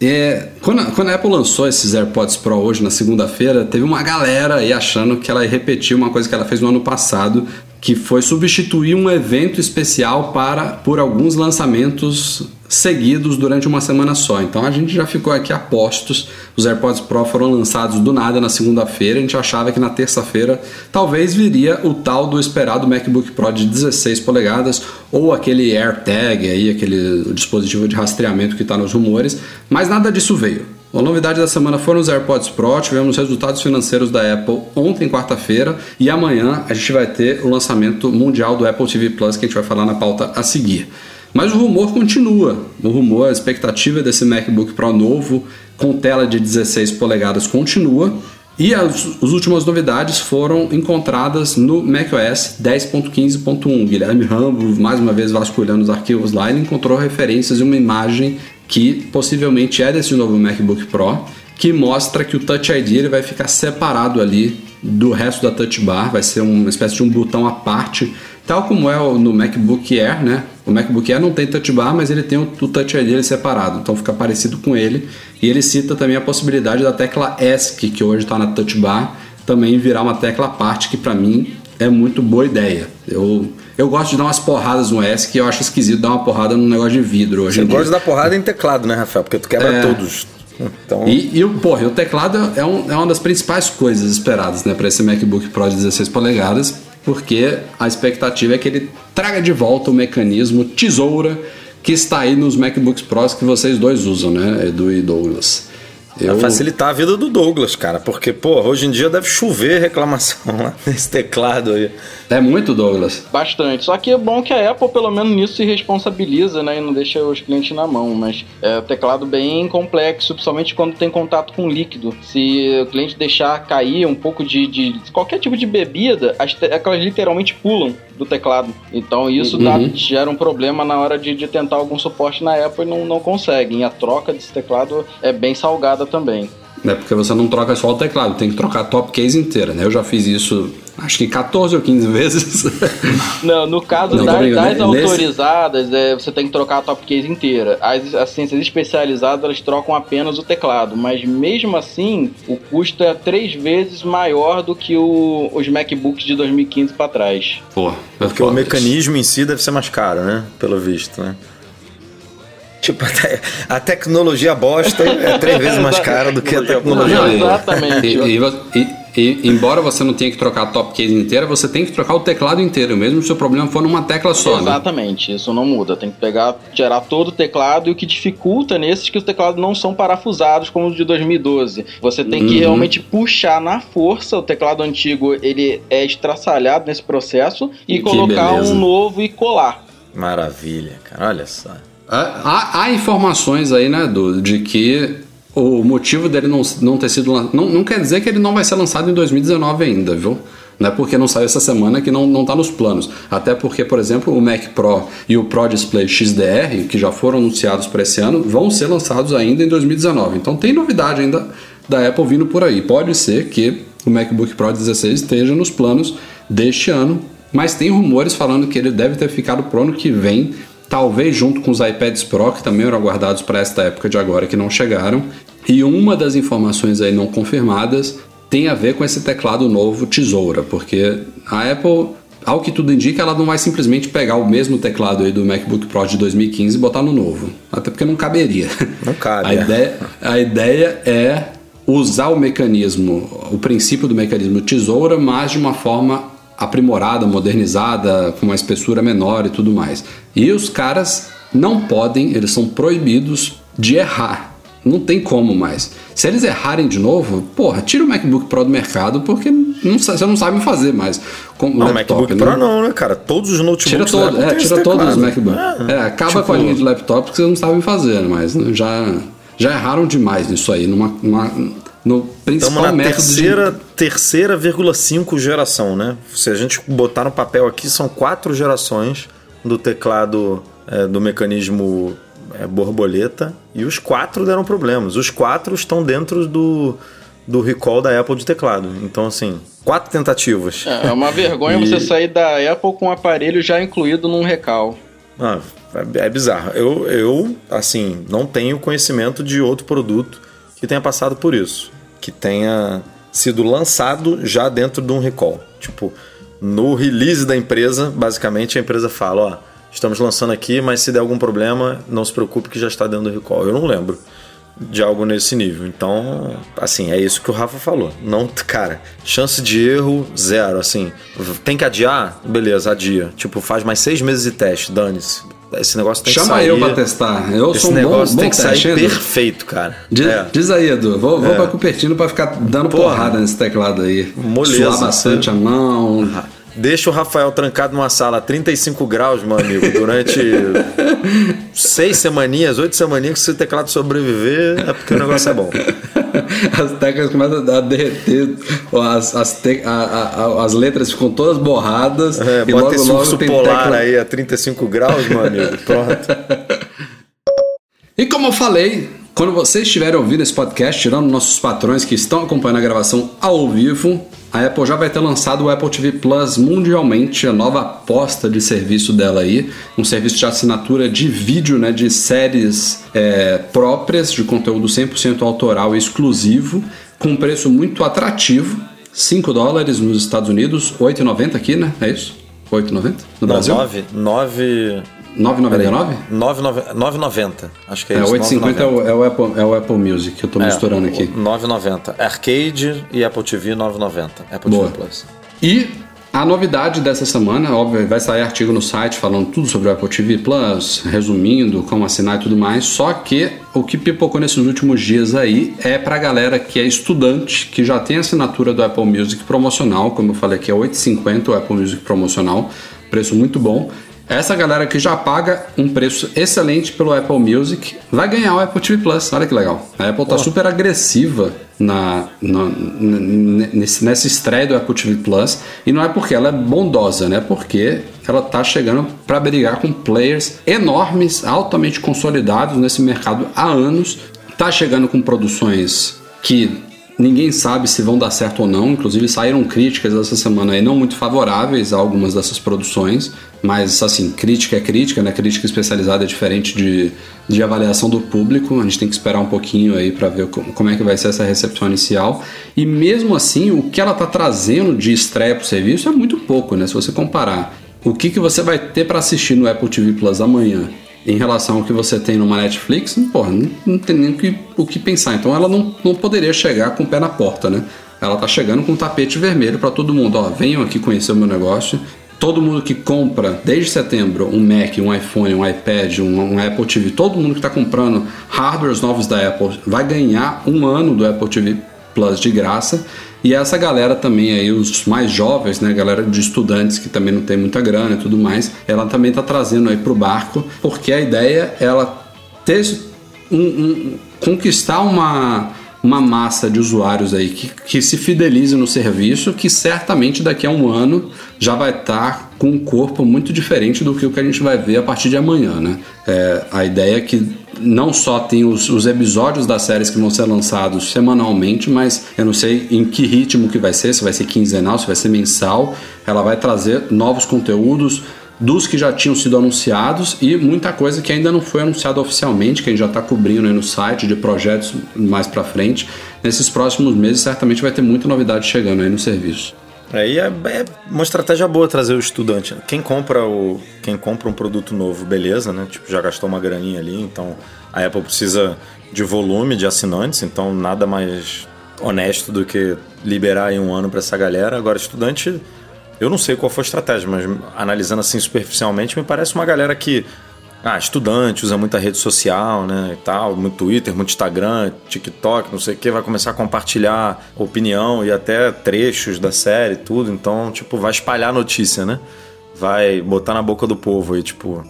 É, quando, a, quando, a, Apple lançou esses AirPods Pro hoje, na segunda-feira, teve uma galera aí achando que ela ia repetir uma coisa que ela fez no ano passado, que foi substituir um evento especial para por alguns lançamentos seguidos durante uma semana só. Então a gente já ficou aqui a postos. Os AirPods Pro foram lançados do nada na segunda-feira. A gente achava que na terça-feira talvez viria o tal do esperado MacBook Pro de 16 polegadas ou aquele AirTag aí, aquele dispositivo de rastreamento que está nos rumores, mas nada disso veio. A novidade da semana foram os AirPods Pro, tivemos resultados financeiros da Apple ontem, quarta-feira, e amanhã a gente vai ter o lançamento mundial do Apple TV Plus, que a gente vai falar na pauta a seguir. Mas o rumor continua. O rumor, a expectativa desse MacBook Pro novo com tela de 16 polegadas continua. E as, as últimas novidades foram encontradas no macOS 10.15.1. Guilherme Rambo, mais uma vez vasculhando os arquivos lá, ele encontrou referências e uma imagem que possivelmente é desse novo MacBook Pro, que mostra que o Touch ID ele vai ficar separado ali do resto da Touch Bar, vai ser uma espécie de um botão à parte, tal como é no MacBook Air, né? O MacBook Air não tem Touch Bar, mas ele tem o, o Touch ID ele separado, então fica parecido com ele. E ele cita também a possibilidade da tecla ESC, que hoje está na Touch Bar, também virar uma tecla à parte, que para mim é muito boa ideia. Eu eu gosto de dar umas porradas no ESC eu acho esquisito dar uma porrada num negócio de vidro hoje Você em dia. gosta de dar porrada em teclado, né, Rafael? Porque tu quebra é. todos. Então... E, e, porra, o teclado é, um, é uma das principais coisas esperadas né, para esse MacBook Pro de 16 polegadas, porque a expectativa é que ele traga de volta o mecanismo tesoura que está aí nos MacBooks Pros que vocês dois usam, né, Edu e Douglas. Eu... facilitar a vida do Douglas, cara, porque, pô, hoje em dia deve chover reclamação [LAUGHS] lá nesse teclado aí. É muito, Douglas? Bastante. Só que é bom que a Apple, pelo menos nisso, se responsabiliza, né, e não deixa os clientes na mão. Mas é um teclado bem complexo, principalmente quando tem contato com líquido. Se o cliente deixar cair um pouco de, de qualquer tipo de bebida, as teclas literalmente pulam do teclado. Então isso uhum. dá, gera um problema na hora de, de tentar algum suporte na Apple e não, não conseguem. A troca desse teclado é bem salgada também. É porque você não troca só o teclado, tem que trocar a top case inteira, né? Eu já fiz isso acho que 14 ou 15 vezes. [LAUGHS] Não, no caso não, das, das Nesse... autorizadas, é, você tem que trocar a top case inteira. As assistências especializadas, elas trocam apenas o teclado, mas mesmo assim, o custo é três vezes maior do que o, os MacBooks de 2015 para trás. Pô, é porque o mecanismo em si deve ser mais caro, né? Pelo visto, né? Tipo, a, tecnologia bosta é três vezes mais cara do que a tecnologia. Não, exatamente. E, e, e, embora você não tenha que trocar a top case inteira, você tem que trocar o teclado inteiro, mesmo se o problema for numa tecla só. Né? Exatamente, né? isso não muda. Tem que pegar, tirar todo o teclado e o que dificulta nesses que os teclados não são parafusados como o de 2012. Você tem que uhum. realmente puxar na força o teclado antigo, ele é estraçalhado nesse processo e que colocar beleza. um novo e colar. Maravilha, cara, olha só. Há, há, informações aí, né, do, de que o motivo dele não, não ter sido não, não quer dizer que ele não vai ser lançado em 2019 ainda, viu? Não é porque não saiu essa semana que não, não tá nos planos. Até porque, por exemplo, o Mac Pro e o Pro Display XDR, que já foram anunciados para esse ano, vão ser lançados ainda em 2019. Então tem novidade ainda da Apple vindo por aí. Pode ser que o MacBook Pro 16 esteja nos planos deste ano, mas tem rumores falando que ele deve ter ficado pro ano que vem talvez junto com os iPads Pro, que também eram aguardados para esta época de agora, que não chegaram. E uma das informações aí não confirmadas tem a ver com esse teclado novo Tesoura, porque a Apple, ao que tudo indica, ela não vai simplesmente pegar o mesmo teclado aí do MacBook Pro de 2015 e botar no novo, até porque não caberia. Não cabe, [LAUGHS] A é. ideia, a ideia é usar o mecanismo, o princípio do mecanismo Tesoura, mas de uma forma aprimorada, modernizada, com uma espessura menor e tudo mais. E os caras não podem, eles são proibidos de errar. Não tem como mais. Se eles errarem de novo, porra, tira o MacBook Pro do mercado porque não, você não sabe fazer mais. Com Não, laptop, MacBook né? Pro não, né, cara? Todos os notebooks Tira, todo, é, tira todos os teclado. MacBooks. É, acaba tipo- com a linha de laptop que vocês não sabem fazer, mas né, já, já erraram demais nisso aí. Numa, numa- no principal Estamos na método terceira, terceira vírgula cinco geração, né? Se a gente botar no papel aqui, são quatro gerações do teclado é, do mecanismo é, borboleta e os quatro deram problemas. Os quatro estão dentro do, do recall da Apple de teclado. Então, assim, quatro tentativas. É uma vergonha [LAUGHS] E- você sair da Apple com o aparelho já incluído num recal. Ah, é, é bizarro. Eu, eu, assim, não tenho conhecimento de outro produto que tenha passado por isso. Que tenha sido lançado já dentro de um recall. Tipo, no release da empresa, basicamente a empresa fala, ó, estamos lançando aqui, mas se der algum problema, não se preocupe que já está dentro do recall. Eu não lembro de algo nesse nível. Então, assim, é isso que o Rafa falou. Não, cara, chance de erro zero, assim. Tem que adiar? Beleza, adia. Tipo, faz mais seis meses de teste, dane-se. Esse negócio tem Chama que sair. eu pra testar. Eu Esse sou um negócio bom tem que teste, sair Edu. perfeito, cara. Diz, É. diz aí, Edu. Vou, vou É. pra Cupertino pra ficar dando Porra. porrada nesse teclado aí. Moleza, Suar bastante você- a mão. Deixa o Rafael trancado numa sala a 35 graus, meu amigo, durante [LAUGHS] seis semaninhas, oito semaninhas, que se o teclado sobreviver, é porque o negócio é bom. [LAUGHS] As teclas começam a derreter, as, as, te- a- a- as letras ficam todas borradas. É, e bota logo, esse logo urso tem polar tecla... aí a 35 graus, meu amigo. [LAUGHS] Pronto. E como eu falei, quando vocês estiverem ouvindo esse podcast, tirando nossos patrões que estão acompanhando a gravação ao vivo, a Apple já vai ter lançado o Apple TV Plus mundialmente, a nova aposta de serviço dela aí, um serviço de assinatura de vídeo, né, de séries é, próprias, de conteúdo 100% autoral e exclusivo, com preço muito atrativo, 5 dólares nos Estados Unidos, 8,90 aqui, né? É isso? 8,90 no Não, Brasil? 9, 9, 9,99? 9,90. Acho que é, É, isso. 8,50 é, o- é o Apple, é o Apple Music que eu tô misturando aqui. 9,90. Arcade e Apple TV 9,90. Apple Boa. TV Plus. E a novidade dessa semana, óbvio, vai sair artigo no site falando tudo sobre o Apple TV Plus, resumindo como assinar e tudo mais. Só que o que pipocou nesses últimos dias aí é pra galera que é estudante, que já tem assinatura do Apple Music promocional, como eu falei aqui, é 8,50 o Apple Music promocional, preço muito bom. Essa galera que já paga um preço excelente pelo Apple Music vai ganhar o Apple TV Plus. Olha que legal. A Apple tá super agressiva na, na- nesse, nessa estreia do Apple TV Plus. E não é porque ela é bondosa, né? Porque ela tá chegando para brigar com players enormes, altamente consolidados nesse mercado há anos. Tá chegando com produções que Ninguém sabe se vão dar certo ou não. Inclusive saíram críticas essa semana aí não muito favoráveis a algumas dessas produções. Mas assim, crítica é crítica, né? Crítica especializada é diferente de, de avaliação do público. A gente tem que esperar um pouquinho aí para ver co- como é que vai ser essa recepção inicial. E mesmo assim, o que ela tá trazendo de estreia pro serviço é muito pouco, né? Se você comparar o que, que você vai ter para assistir no Apple TV Plus amanhã em relação ao que você tem numa Netflix, porra, não, não tem nem o que, o que pensar. Então ela não, não poderia chegar com o pé na porta, né? Ela tá chegando com um tapete vermelho para todo mundo. Ó, venham aqui conhecer o meu negócio. Todo mundo que compra desde setembro um Mac, um iPhone, um iPad, um, um Apple TV, todo mundo que está comprando hardwares novos da Apple vai ganhar um ano do Apple TV Plus de graça. E essa galera também aí, os mais jovens, né, galera de estudantes que também não tem muita grana e tudo mais, ela também tá trazendo aí pro barco, porque a ideia é ela ter um, um- conquistar uma uma massa de usuários aí que, que se fidelize no serviço, que certamente daqui a um ano já vai estar com um corpo muito diferente do que o que a gente vai ver a partir de amanhã, né? É, a ideia é que não só tem os, os episódios das séries que vão ser lançados semanalmente, mas eu não sei em que ritmo que vai ser, se vai ser quinzenal, se vai ser mensal. Ela vai trazer novos conteúdos, dos que já tinham sido anunciados e muita coisa que ainda não foi anunciada oficialmente, que a gente já está cobrindo aí no site de projetos mais para frente. Nesses próximos meses, certamente vai ter muita novidade chegando aí no serviço. Aí é, é uma estratégia boa trazer o estudante. Quem compra o quem compra um produto novo, beleza, né? Tipo, já gastou uma graninha ali, então a Apple precisa de volume de assinantes, então nada mais honesto do que liberar aí um ano para essa galera. Agora, estudante, eu não sei qual foi a estratégia, mas analisando assim superficialmente, me parece uma galera que ah, estudante, usa muita rede social, né, e tal, muito Twitter, muito Instagram, TikTok, não sei o que, vai começar a compartilhar opinião e até trechos da série, tudo, então, tipo, vai espalhar notícia, né? Vai botar na boca do povo aí, tipo,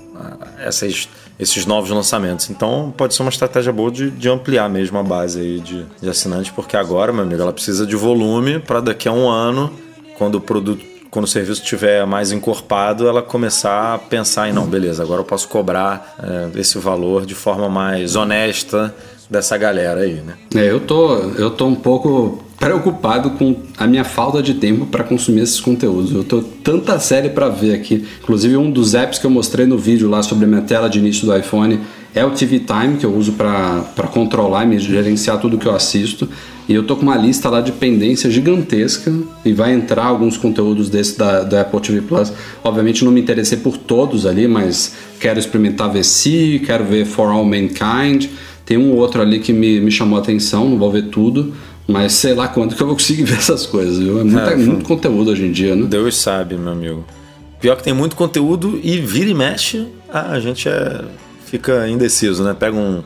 essas, esses novos lançamentos. Então, pode ser uma estratégia boa de, de ampliar mesmo a base aí de, de assinantes, porque agora, meu amigo, ela precisa de volume para daqui a um ano, quando o produto quando o serviço estiver mais encorpado, ela começar a pensar em não, beleza, agora eu posso cobrar é, esse valor de forma mais honesta dessa galera aí, né? É, eu tô, eu tô um pouco preocupado com a minha falta de tempo para consumir esses conteúdos. Eu tô tanta série para ver aqui. Inclusive um dos apps que eu mostrei no vídeo lá sobre a minha tela de início do iPhone é o TV Time que eu uso para controlar e gerenciar tudo que eu assisto. E eu tô com uma lista lá de pendência gigantesca e vai entrar alguns conteúdos desse da, da Apple TV Plus. Obviamente não me interessei por todos ali, mas quero experimentar VC, quero ver For All Mankind. Tem um outro ali que me, me chamou a atenção, não vou ver tudo, mas sei lá quando que eu vou conseguir [LAUGHS] ver essas coisas, viu? É, muita, É, muito conteúdo hoje em dia, né? Deus sabe, meu amigo. Pior que tem muito conteúdo e vira e mexe, ah, a gente é, fica indeciso, né? Pega um.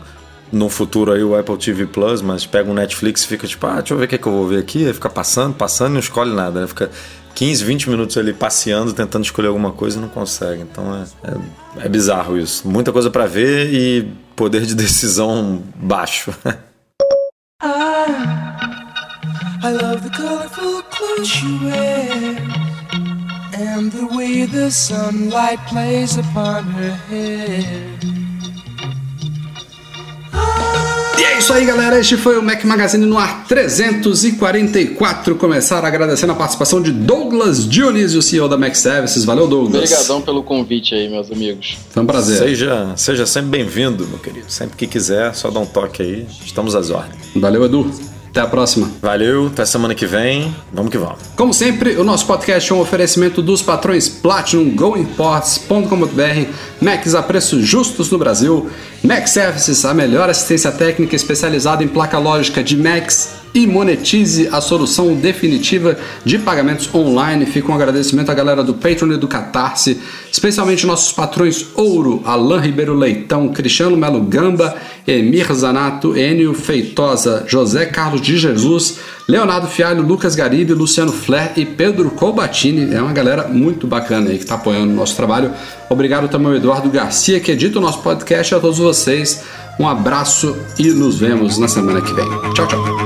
No futuro aí o Apple TV Plus, mas pega um Netflix e fica tipo, ah, deixa eu ver o que, é que eu vou ver aqui. Aí fica passando, passando e não escolhe nada, né? Fica 15, 20 minutos ali passeando, tentando escolher alguma coisa e não consegue. Então é, é, é bizarro isso. Muita coisa pra ver e poder de [LAUGHS] decisão baixo. I love the colorful clothes she wears and the way the sunlight plays upon her hair. E é isso aí, galera. Este foi o Mac Magazine no ar 344. Começar agradecendo a participação de Douglas Dionísio, CEO da Mac Services. Valeu, Douglas. Obrigadão pelo convite aí, meus amigos. Foi um prazer. Seja, seja sempre bem-vindo, meu querido. Sempre que quiser, só dá um toque aí. Estamos às ordens. Valeu, Edu. Até a próxima. Valeu, até semana que vem. Vamos que vamos. Como sempre, o nosso podcast é um oferecimento dos patrões Platinum, GoImports.com.br, Macs a preços justos no Brasil, Mac Services, a melhor assistência técnica especializada em placa lógica de Macs e monetize a solução definitiva de pagamentos online. Fica um agradecimento à galera do Patreon e do Catarse, especialmente nossos patrões Ouro, Alain Ribeiro Leitão, Cristiano Melo Gamba, Emir Zanato, Enio Feitosa, José Carlos de Jesus, Leonardo Fialho, Lucas Garibe, Luciano Flair e Pedro Colbatini. É uma galera muito bacana aí que está apoiando o nosso trabalho. Obrigado também ao Eduardo Garcia, que edita o nosso podcast, a todos vocês. Um abraço e nos vemos na semana que vem. Tchau, tchau.